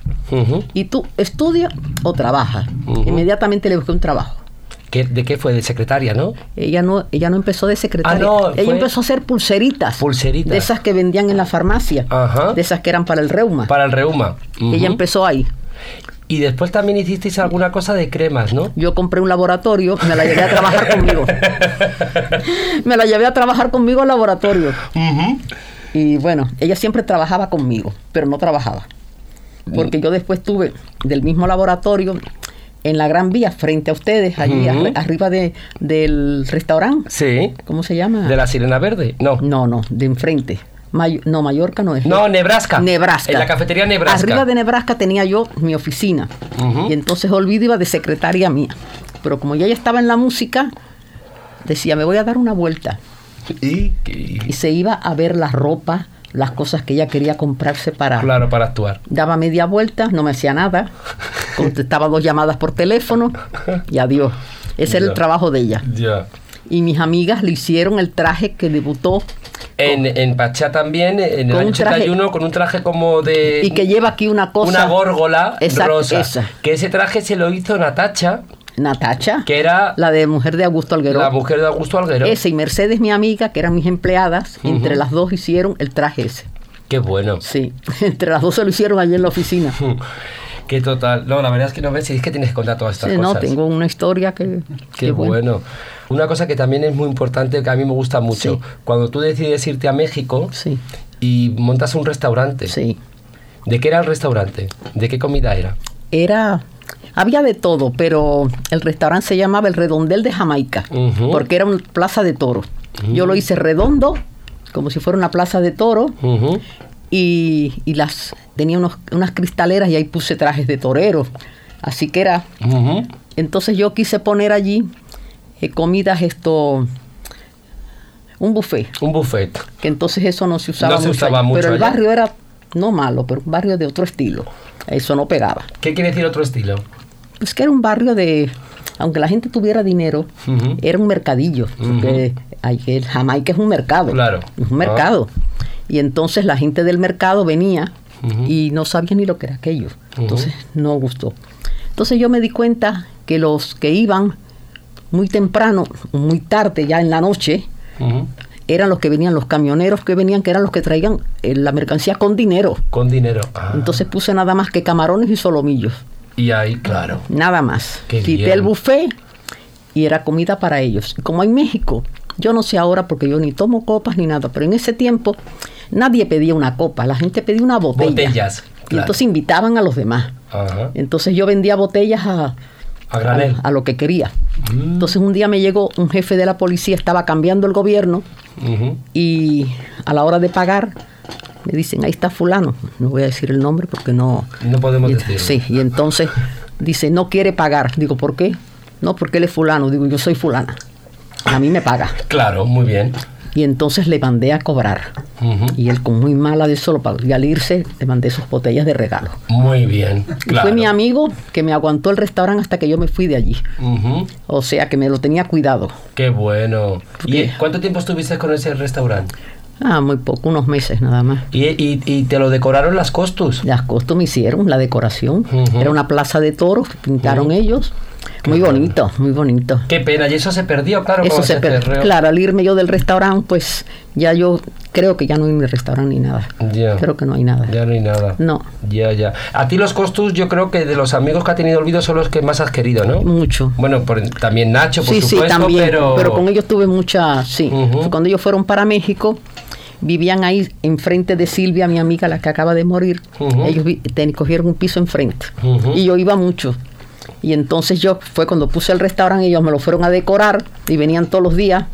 Y tú estudia o trabajas. Ujú. Inmediatamente le busqué un trabajo. ¿Qué- ¿De qué fue? De secretaria, ¿no? Ella no, ella no empezó de secretaria. Ah, no, ella fue- empezó a hacer pulseritas. Pulseritas. De esas que vendían en la farmacia. Ajá. De esas que eran para el reuma. Para el reuma. Ella empezó ahí. Y después también hicisteis alguna cosa de cremas, ¿no? Yo compré un laboratorio, me la llevé a trabajar conmigo. me la llevé a trabajar conmigo al laboratorio. Y bueno, ella siempre trabajaba conmigo, pero no trabajaba. Porque yo después tuve del mismo laboratorio en la Gran Vía, frente a ustedes, allí arriba de, del restaurante. Sí. ¿Cómo se llama? ¿De la sirena verde? No. No, no, de enfrente. May- no, Mallorca no es. No, Nebraska. Nebraska. En la cafetería Nebraska. Arriba de Nebraska tenía yo mi oficina. Y entonces Olvido iba de secretaria mía. Pero como ya estaba en la música, decía, me voy a dar una vuelta. Y, Y se iba a ver la ropa, las cosas que ella quería comprarse para... claro, para actuar. Daba media vuelta, no me hacía nada. Contestaba dos llamadas por teléfono y adiós. Ese era el trabajo de ella. Ya. Y mis amigas le hicieron el traje que debutó En, en Pachá también, en el año un traje- 81, con un traje como de... y que lleva aquí una cosa... una górgola rosa. esa. Que ese traje se lo hizo Natacha, Natacha, que era la de mujer de Augusto Alguero. la mujer de Augusto Alguero. Ese y Mercedes, mi amiga, que eran mis empleadas, entre las dos hicieron el traje ese. Qué bueno. Sí, entre las dos se lo hicieron allí en la oficina. Qué total. No, la verdad es que no ves, es que tienes que contar todas estas Sí, no, cosas. tengo una historia que... Qué que bueno. Una cosa que también es muy importante, que a mí me gusta mucho, Sí. cuando tú decides irte a México Sí, y montas un restaurante. sí. ¿De qué era el restaurante? ¿De qué comida era? Era... Había de todo, pero el restaurante se llamaba El Redondel de Jamaica, porque era una plaza de toros. Yo lo hice redondo, como si fuera una plaza de toros, Ujú. y, y las tenía unos- unas cristaleras y ahí puse trajes de toreros. Así que era. Entonces yo quise poner allí eh, comidas esto un buffet, Un buffet. que entonces eso no se usaba No se mucho. usaba allí. mucho pero el barrio era no malo, pero un barrio de otro estilo. Eso no pegaba. ¿Qué quiere decir otro estilo? Pues que era un barrio de aunque la gente tuviera dinero, era un mercadillo, porque hay que Jamaica es un mercado. Claro. Es un mercado. Y entonces la gente del mercado venía y no sabía ni lo que era aquello. Entonces no gustó. Entonces yo me di cuenta que los que iban muy temprano, muy tarde, ya en la noche, eran los que venían, los camioneros que venían, que eran los que traían eh, la mercancía con dinero. Con dinero. Ah. Entonces puse nada más que camarones y solomillos. Y ahí, claro. Nada más. Qué Quité bien. el buffet y era comida para ellos. Y Como en México, yo no sé ahora porque yo ni tomo copas ni nada, pero en ese tiempo nadie pedía una copa, la gente pedía una botella. Botellas, Y entonces invitaban a los demás. Ajá. Entonces yo vendía botellas a, A granel. a, a lo que quería. Mm. Entonces un día me llegó un jefe de la policía, estaba cambiando el gobierno y a la hora de pagar me dicen, ahí está fulano. No voy a decir el nombre porque no... No podemos Y- decirlo. Sí, y entonces dice, no quiere pagar. Digo, ¿por qué? No, porque él es fulano. Digo, yo soy fulana. A mí me paga. Claro, muy bien. Y entonces le mandé a cobrar. Y él con muy mala de eso. Y al irse le mandé sus botellas de regalo. Muy bien. Y Claro. fue mi amigo que me aguantó el restaurante hasta que yo me fui de allí. O sea que me lo tenía cuidado. Qué bueno. ¿Y cuánto tiempo estuviste con ese restaurante? Ah, muy poco, unos meses nada más. ¿Y, y, y te lo decoraron las costus? Las costos me hicieron, la decoración. Era una plaza de toros, pintaron ellos Muy bonito, muy bonito. Qué pena, y eso se perdió, claro, Eso se perdió. Claro, al irme yo del restaurante, pues ya yo creo que ya no hay ni restaurante ni nada. Ya. Creo que no hay nada. Ya no hay nada. No. Ya, ya. A ti los costus, yo creo que de los amigos que ha tenido Olvido son los que más has querido, ¿no? Mucho. Bueno, por- también Nacho, por sí, supuesto, sí, también. pero... con ellos tuve mucha, sí. Ujú. Cuando ellos fueron para México, vivían ahí enfrente de Silvia, mi amiga, la que acaba de morir. Ellos vi- ten- cogieron un piso enfrente. Ujú. Y yo iba mucho. Y entonces yo, fue cuando puse el restaurante, ellos me lo fueron a decorar y venían todos los días.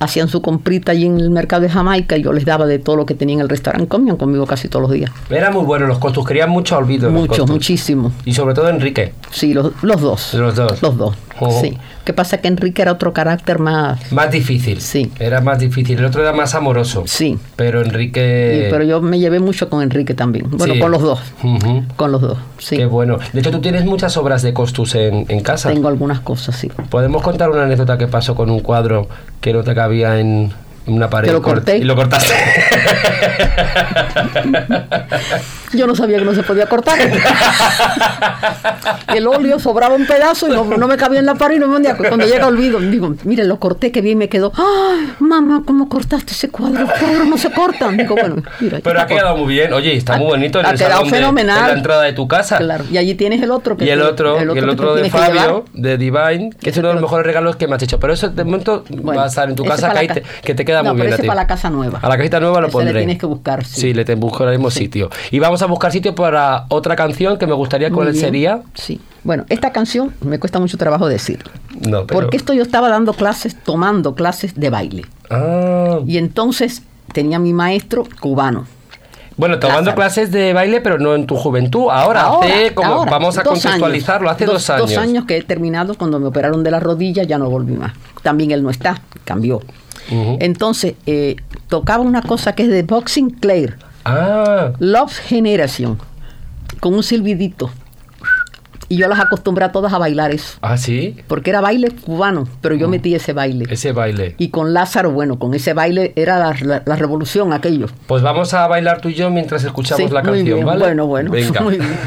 Hacían su comprita allí en el mercado de Jamaica y yo les daba de todo lo que tenía en el restaurante. Comían conmigo casi todos los días. Era muy bueno, los costus, querían mucho Olvido. los Mucho, Costus. muchísimo. Y sobre todo Enrique. Sí, los, los dos. Los dos. Los dos. Sí. ¿Qué pasa? Que Enrique era otro carácter más. Más difícil. Sí. Era más difícil. El otro era más amoroso. Sí. Pero Enrique... Pero yo me llevé mucho con Enrique también. Bueno, Sí. con los dos. Con los dos. Sí. Qué bueno. De hecho, tú tienes muchas obras de costus en, en casa. Tengo algunas cosas, sí. ¿Podemos contar una anécdota que pasó con un cuadro que no te cabía en, una pared? Que lo Cort- corté. Y lo cortaste. Yo no sabía que no se podía cortar. el óleo sobraba un pedazo y no, no me cabía en la pared y no me hundía. Cuando llega olvido, digo, mire, lo corté, que bien me quedó. Ay, mamá, ¿cómo cortaste ese cuadro? Cuadros no se cortan. Digo, bueno, mira. Pero ha quedado muy bien. Oye, está muy bonito en ha el quedado salón de- fenomenal. de la entrada de tu casa. Claro. Y allí tienes el otro. Que Y el otro, el que otro de tienes que llevar. Fabio, de Divine, que es uno de los mejores regalos que me has hecho. Pero eso de momento Bueno, va a estar en tu casa, que, te, que te queda No, muy bien a ti. para la casa nueva. A la casita nueva lo Ese le tienes que buscar, sí. Sí, le te buscaremos sitio. Y vamos a buscar sitio para otra canción que me gustaría cuál sería. Sí. Bueno, esta canción me cuesta mucho trabajo decir. No, pero... Porque esto yo estaba dando clases, tomando clases de baile. Ah, Y entonces tenía mi maestro cubano. bueno, tomando Lázaro. clases de baile, pero no en tu juventud. Ahora, hace como, ahora, vamos a dos contextualizarlo, hace dos, años. Dos años que he terminado, cuando me operaron de la rodilla ya no volví más. También él no está, cambió. Ujú. Entonces, eh, tocaba una cosa que es de Boxing Claire, Ah, Love Generation, con un silbidito. Y yo las acostumbré a todas a bailar eso. ah, sí, Porque era baile cubano, pero Mm. yo metí ese baile. ese baile. Y con Lázaro, bueno, con ese baile era la, la- la revolución aquello. Pues vamos a bailar tú y yo mientras escuchamos Sí, la muy canción, bien. ¿vale? Bueno, bueno, Venga. muy bien.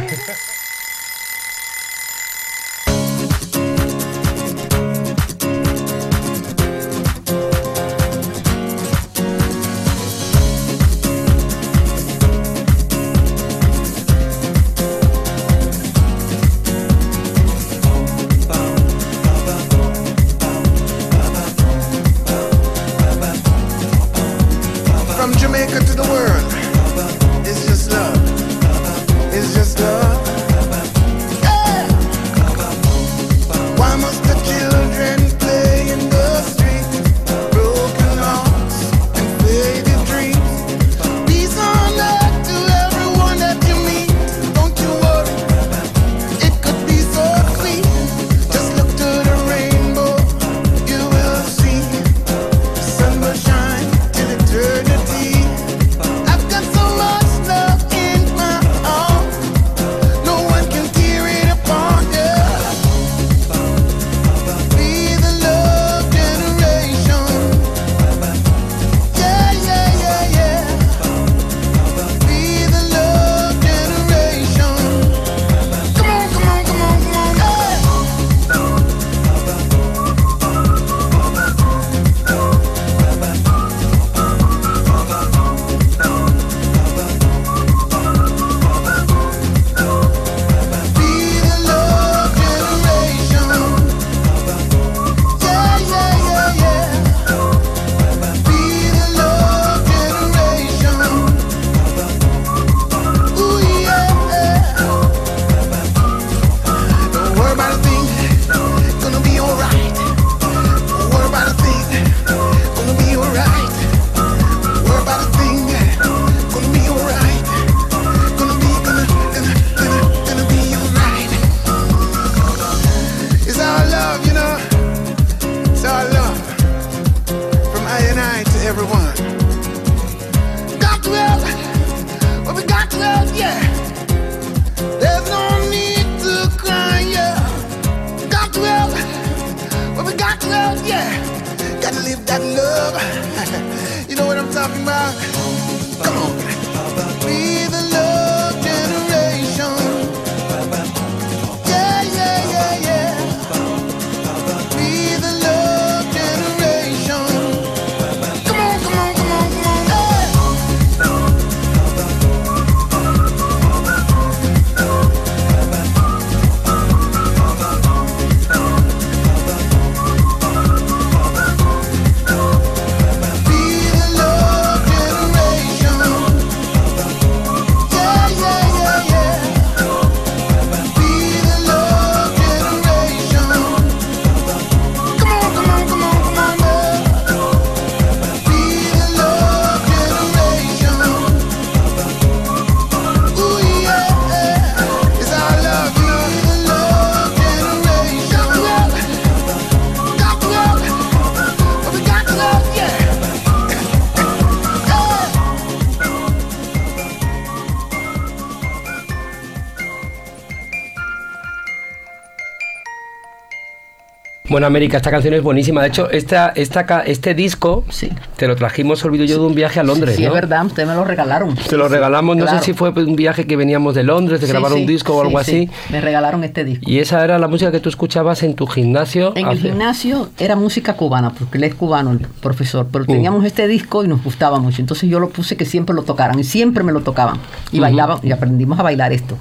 Bueno, América, esta canción es buenísima. De hecho, esta, esta, este disco Sí. te lo trajimos, olvido yo, de un viaje a Londres, Sí, ¿no? es verdad, ustedes me lo regalaron. Te lo regalamos, no Claro. sé si fue un viaje que veníamos de Londres, de grabar un disco o algo sí. así. Me regalaron este disco. Y esa era la música que tú escuchabas en tu gimnasio. En el gimnasio era música cubana, porque él es cubano, el profesor, pero Uh. teníamos este disco y nos gustaba mucho. Entonces yo lo puse que siempre lo tocaran y siempre me lo tocaban. Y Ujú. bailaban, y aprendimos a bailar esto.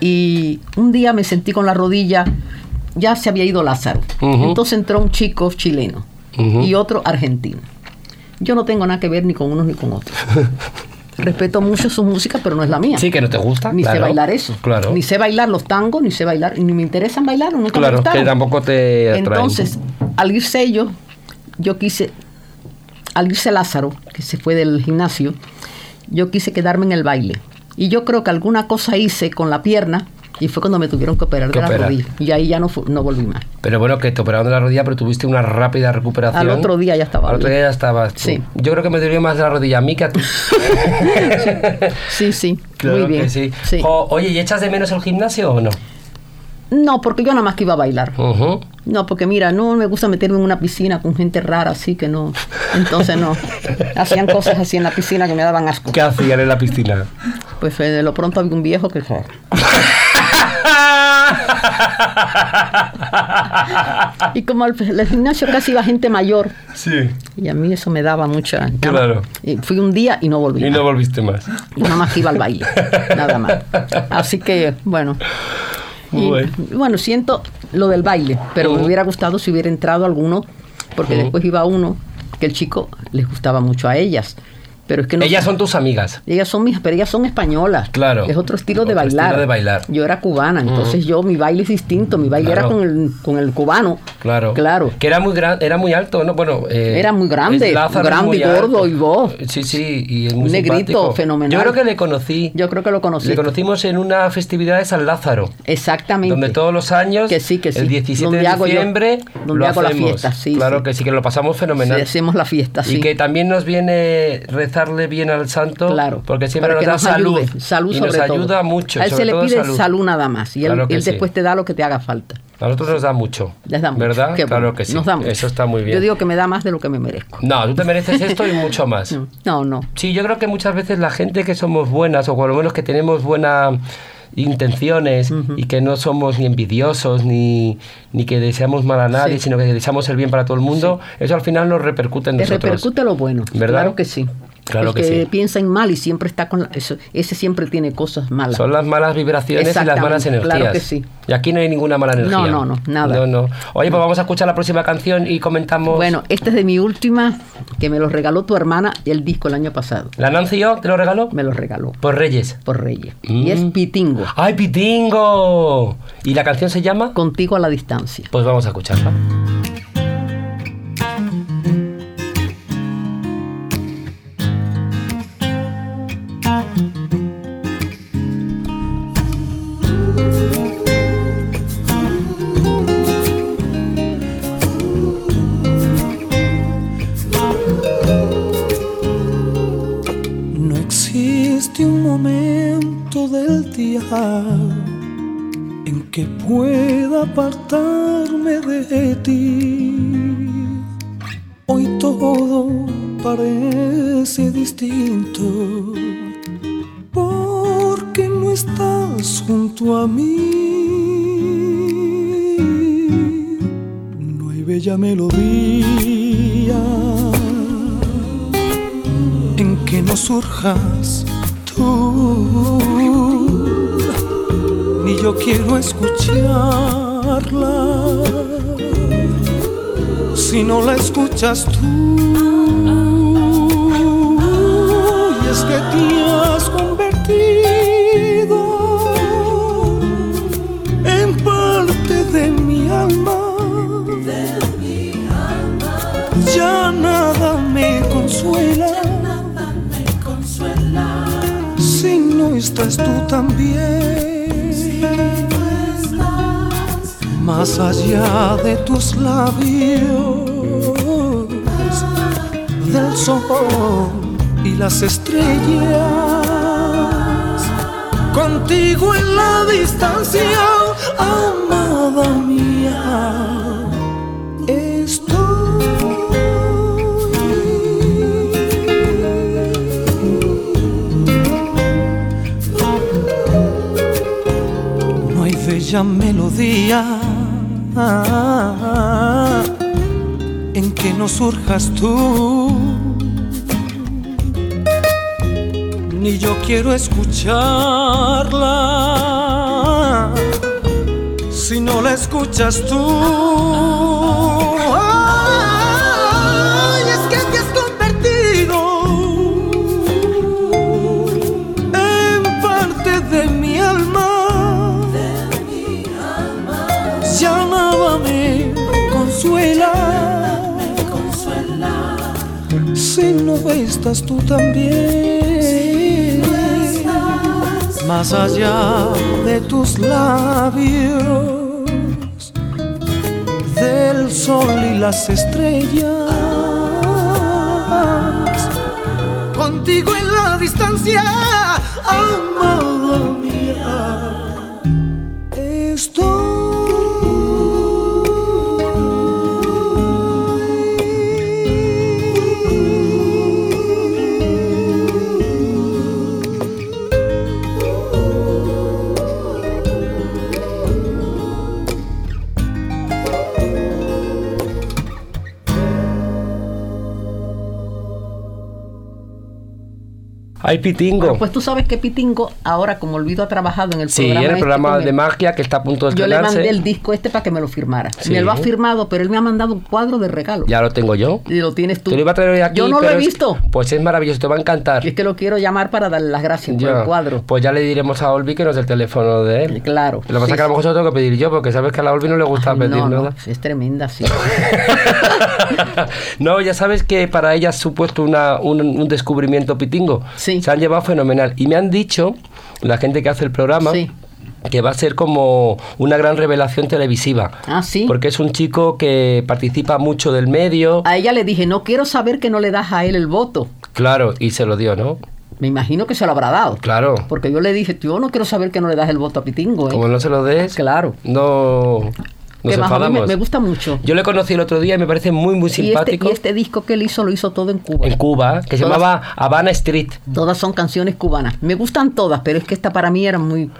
Y un día me sentí con la rodilla, ya se había ido Lázaro. Entonces entró un chico chileno y otro argentino. Yo no tengo nada que ver ni con unos ni con otros. Respeto mucho su música, pero no es la mía. Sí, que no te gusta. Ni sé bailar eso. Claro. Ni sé bailar los tangos, ni sé bailar, ni me interesan bailar, nunca Claro, que tampoco te atraen. Entonces, al irse ellos, yo quise, al irse Lázaro, que se fue del gimnasio, yo quise quedarme en el baile. Y yo creo que alguna cosa hice con la pierna y fue cuando me tuvieron que operar Que de la rodilla. Y ahí ya no, no volví más. Pero bueno, que te operaron de la rodilla, pero tuviste una rápida recuperación. Al otro día ya estaba Al otro día ya estabas. tú. Sí. Yo creo que me dolió más de la rodilla a mí que a ti. Sí, sí, Claro muy bien. que sí. Sí. Oye, ¿y echas de menos el gimnasio o no? No, porque yo nada más que iba a bailar. No, porque mira, no me gusta meterme en una piscina con gente rara, así que no. Entonces no. Hacían cosas así en la piscina que me daban asco. ¿Qué hacían en la piscina? Pues eh, de lo pronto había un viejo que... Y como al el gimnasio casi iba gente mayor, sí. y a mí eso me daba mucha... Claro. Y fui un día y no volví. Y no volviste más. Y nada más iba al baile, nada más. Así que, bueno. Y, Bueno. bueno, siento lo del baile, pero me hubiera gustado si hubiera entrado alguno, porque después iba uno que el chico les gustaba mucho a ellas. Pero es que no Ellas son tus amigas. ellas son mis, pero ellas son españolas. Claro. Es otro estilo de Otro bailar. estilo de bailar. Yo era cubana, entonces yo mi baile es distinto. Mi baile Claro. era con el, con el cubano. Claro. Claro. Que era muy gran, era muy alto, ¿no? Bueno, eh, Era muy grande, grande muy y gordo alto. y vos. Sí, sí, y es muy negrito simpático. fenomenal. Yo creo que le conocí. Yo creo que lo conocí. Le conocimos en una festividad de San Lázaro. Exactamente. Donde todos los años, Que sí, que sí. el 17 Donde de yo- diciembre, donde lo hago la hacemos. fiesta, sí, Claro sí. que sí, que lo pasamos fenomenal. Sí, hacemos la fiesta, sí. Y que también nos viene rezarle bien al santo, Claro. porque siempre nos da salud. ayude, salud y nos sobre todo. ayuda mucho. A él sobre se le pide salud. salud. nada más. Y él, Claro que él sí. después te da lo que te haga falta. A nosotros nos da mucho. Les da mucho. ¿Verdad? Qué claro bueno. que sí. Nos da mucho. Eso está muy bien. Yo digo que me da más de lo que me merezco. No, tú te mereces esto y mucho más. No, no. Sí, yo creo que muchas veces la gente que somos buenas, o por lo menos que tenemos buenas intenciones y que no somos ni envidiosos ni, ni que deseamos mal a nadie, Sí. sino que deseamos el bien para todo el mundo, eso al final nos repercute en Te nosotros. repercute lo bueno. ¿Verdad? Claro que sí. Claro el que sí. piensa en mal y siempre está con la- eso, ese siempre tiene cosas malas. Son las malas vibraciones y las malas energías. claro que sí. Y aquí no hay ninguna mala energía. No, no, no, nada. No, no. Oye, pues vamos a escuchar la próxima canción y comentamos. Bueno, esta es de mi última, que me lo regaló tu hermana el disco el año pasado. ¿La Nancy yo te lo regaló? Me lo regaló Por Reyes. por Reyes. Y es Mm. Pitingo, ¡Ay, Pitingo! ¿Y la canción se llama? contigo a la distancia. Pues vamos a escucharla. No existe un momento del día en que pueda apartarme de ti. Hoy todo parece distinto estás junto a mí. No hay bella melodía en que no surjas tú, ni yo quiero escucharla si no la escuchas tú. Y es que te has convertido me consuela. Si no estás tú también. Más allá de tus labios, del sol y las estrellas, contigo en la distancia, amada mía melodía en que no surjas tú. Ni yo quiero escucharla si no la escuchas tú. Estás tú también. Más allá de tus labios, del sol y las estrellas. Contigo en la distancia, amada mía, Ay, Pitingo. Bueno, pues tú sabes que Pitingo, ahora como Olvido ha trabajado en el sí, programa. en el este programa de magia que está a punto de Yo le mandé el disco este para que me lo firmara. Sí. Me lo ha firmado, pero él me ha mandado un cuadro de regalo. Ya lo tengo yo. Y lo tienes tú. Te lo iba a traer hoy aquí. Yo no lo he es- visto. Pues es maravilloso, te va a encantar. Es que lo quiero llamar para darle las gracias por el cuadro. Pues ya le diremos a Olvi que nos dé el teléfono de él. Claro. Lo que pasa es que a lo mejor se lo tengo que pedir yo, porque sabes que a la Olvi no le gusta Ay, pedir no, no, nada. es tremenda, sí. no, ya sabes que para ella ha supuesto una- un, un descubrimiento pitingo. Sí. Se han llevado fenomenal. Y me han dicho, la gente que hace el programa, Sí. que va a ser como una gran revelación televisiva. Ah, sí. Porque es un chico que participa mucho del medio. A ella le dije, no quiero saber que no le das a él el voto. Claro, y se lo dio, ¿no? Me imagino que se lo habrá dado. Claro. Porque yo le dije, yo no quiero saber que no le das el voto a Pitingo. ¿eh? Como no se lo des, Claro. no nos que más a mí me, gusta mucho. Yo le conocí el otro día y me parece muy, muy Y este, simpático. y este disco que él hizo, lo hizo todo en Cuba. En Cuba, que se llamaba Habana Street. Todas son canciones cubanas. Me gustan todas, pero es que esta para mí era muy...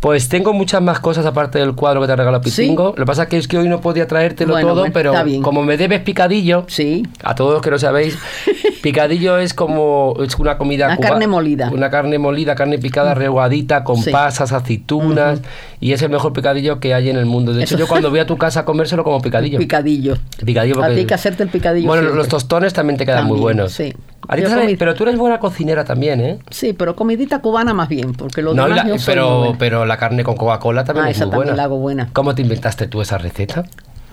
Pues tengo muchas más cosas aparte del cuadro que te ha regalado Pitingo. Lo que pasa que es que hoy no podía traértelo Bueno, todo, bueno, pero como me debes picadillo, Sí. a todos los que lo sabéis, picadillo es como es una comida Una carne molida. Una carne molida, carne picada, rehogadita, con Sí. pasas, aceitunas, y es el mejor picadillo que hay en el mundo. De hecho, Eso. yo cuando voy a tu casa a comérselo como picadillo. Picadillo. Picadillo A porque- ti hay que hacerte el picadillo Bueno, siempre. los tostones también te quedan muy buenos. sí. Pero tú eres buena cocinera también, ¿eh? Sí, pero comidita cubana más bien, porque lo No, demás la- yo pero, pero la carne con Coca-Cola también Ah, es esa muy también buena. la hago buena. ¿Cómo te inventaste tú esa receta?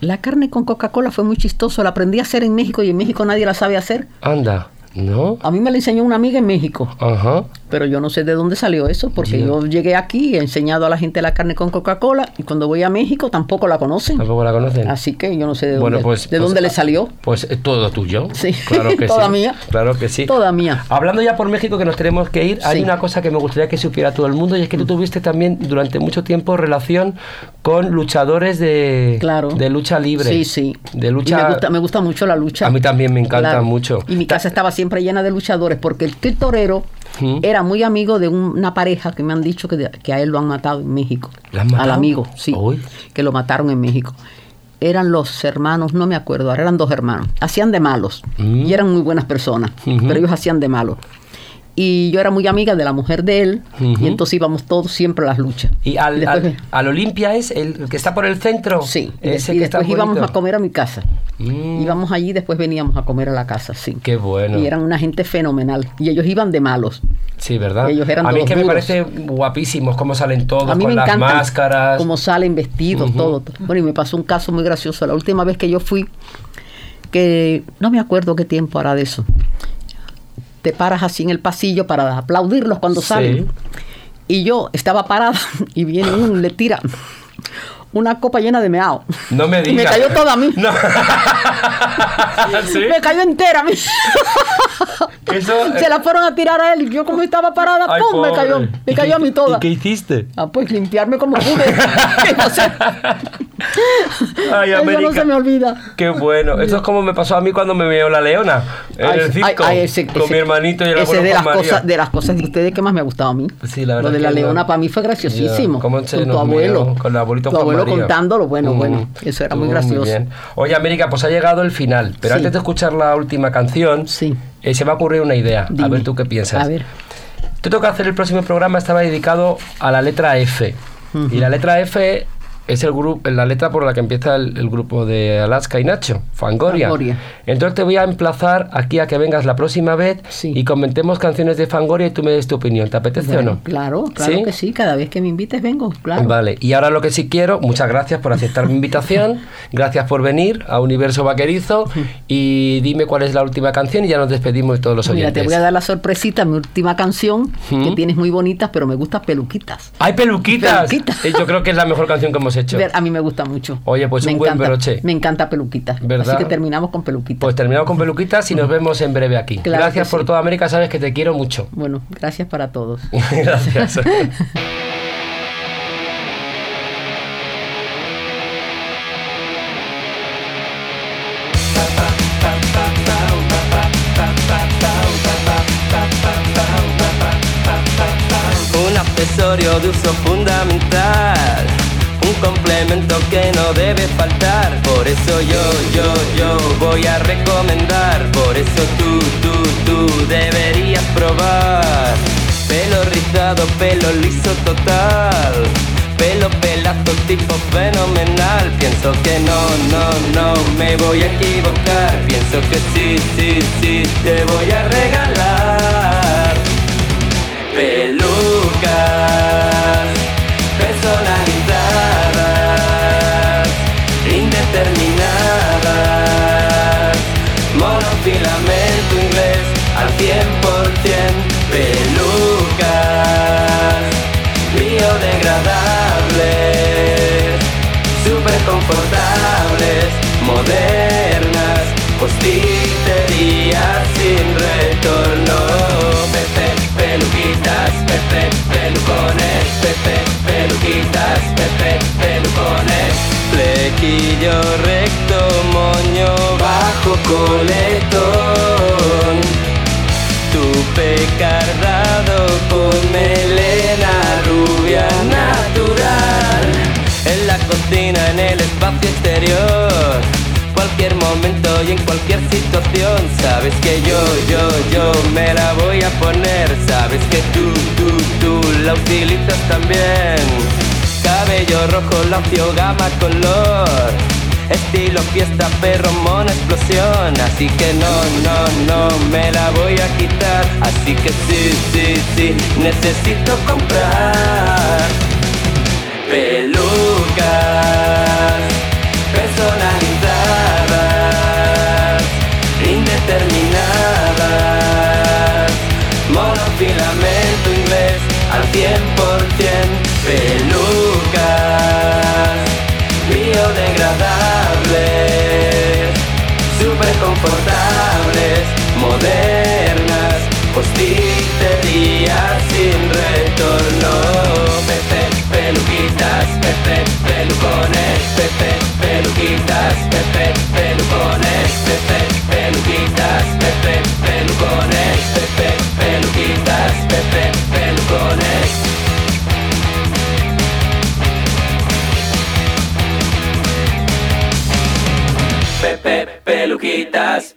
La carne con Coca-Cola fue muy chistoso. La aprendí a hacer en México y en México nadie la sabe hacer. Anda, ¿no? A mí me la enseñó una amiga en México. Ajá. Pero yo no sé de dónde salió eso, porque yo llegué aquí he enseñado a la gente la carne con Coca-Cola y cuando voy a México tampoco la conocen. Tampoco la conocen. Así que yo no sé de Bueno, dónde, pues- de pues, dónde le ah, salió. Pues es todo tuyo. Sí. Claro que Toda sí. mía. Claro que sí. Toda mía. Hablando ya por México que nos tenemos que ir, hay una cosa que me gustaría que supiera todo el mundo y es que tú tuviste también durante mucho tiempo relación con luchadores de, Claro. de lucha libre. Sí, sí. De Y lucha. me gusta, me gusta mucho la lucha. A mí también me encanta Claro. mucho. Y mi casa estaba siempre llena de luchadores porque el, el torero ¿Mm? era muy amigo de un- una pareja que me han dicho que, de- que a él lo han matado en México. Al amigo, sí. Uy. Que lo mataron en México. Eran los hermanos, no me acuerdo, eran dos hermanos. Hacían de malos Mm. y eran muy buenas personas, pero ellos hacían de malos. Y yo era muy amiga de la mujer de él y entonces íbamos todos siempre a las luchas. Y al, Después- al, al Olimpia es el que está por el centro. Sí, Ese y que está después íbamos bonito. a comer a mi casa. Mm. Íbamos allí y después veníamos a comer a la casa, sí. Qué bueno. Y eran una gente fenomenal. Y ellos iban de malos. Sí, ¿verdad? Ellos eran a mí es que me parece guapísimos cómo salen todos a mí con me las máscaras. cómo salen vestidos, todo. Bueno, y me pasó un caso muy gracioso. La última vez que yo fui, que no me acuerdo qué tiempo hará de eso. Te paras así en el pasillo para aplaudirlos cuando Sí. salen. Y yo estaba parada y viene uno le tira una copa llena de meao. No me Y me digas. cayó toda a mí. No. ¿Sí? Me cayó entera a mí. Eso, Se la fueron a tirar a él y yo como estaba parada, Ay, ¡pum! Me cayó, ¿Y me cayó qué- a mí toda. ¿Y qué hiciste? Ah, pues limpiarme como pude. Ay, Eso no América. se me olvida. Qué bueno. Eso es como me pasó a mí cuando me veo la leona en Ay, el circo. ay, ay, ese- con ese- mi hermanito y el ese de las María. cosas de las cosas de ustedes que más me ha gustado a mí. Sí, la verdad Lo de la no. leona para mí fue graciosísimo. Ya, ¿cómo se con tu abuelo. Con el abuelito tu abuelo María. contándolo, bueno, Mm, bueno, eso era muy gracioso. bien. Oye, América, pues ha llegado el final. Pero Sí. antes de escuchar la última canción, Sí. Eh, se me ha ocurrido una idea. A ver tú qué piensas. A ver. Te toca hacer el próximo programa, estaba dedicado a la letra F. Y la letra F es el grupo, la letra por la que empieza el, el grupo de Alaska y Nacho, Fangoria. Fangoria. Entonces te voy a emplazar aquí a que vengas la próxima vez Sí. y comentemos canciones de Fangoria y tú me des tu opinión. ¿Te apetece Bueno, o no? Claro, claro ¿Sí? que sí. Cada vez que me invites vengo, claro. Vale, y ahora lo que sí quiero, muchas gracias por aceptar mi invitación, gracias por venir a Universo Vaquerizo y dime cuál es la última canción y ya nos despedimos de todos los Mira, oyentes. te voy a dar la sorpresita, mi última canción, que tienes muy bonitas, pero me gustan peluquitas. ¡Ay, peluquitas! Peluquitas. Eh, Yo creo que es la mejor canción que hemos hecho. Ver, a mí me gusta mucho. Oye, pues me un buen broche. Me encanta peluquitas. ¿Verdad? Así que terminamos con peluquitas. Pues terminamos con peluquitas y nos vemos en breve aquí. Claro gracias por sí. toda América, sabes que te quiero mucho. Bueno, gracias para todos. gracias. Un accesorio de uso fundamental, un complemento que no debe faltar. Por eso yo, yo, yo voy a recomendar. Por eso tú, tú, tú deberías probar. Pelo rizado, pelo liso total. Pelo pelazo tipo fenomenal. Pienso que no, no, no me voy a equivocar. Pienso que sí, sí, sí, te voy a regalar pelucas inglés al 100%, pelucas biodegradables, super confortables, modernas, posticerías sin retorno. Pepe, peluquitas, Pepe, pelucones, Pepe, peluquitas, Pepe, pelucones. Flequillo recto, moño bajo coletón. Tupe cardado con melena rubia natural. En la cocina, en el espacio exterior. Cualquier momento y en cualquier situación. Sabes que yo, yo, yo me la voy a poner. Sabes que tú, tú, tú la utilizas también. Cabello rojo, lacio, gama, color. Estilo fiesta, perro, mona, explosión. Así que no, no, no me la voy a quitar. Así que sí, sí, sí, necesito comprar Pelucas. Yes.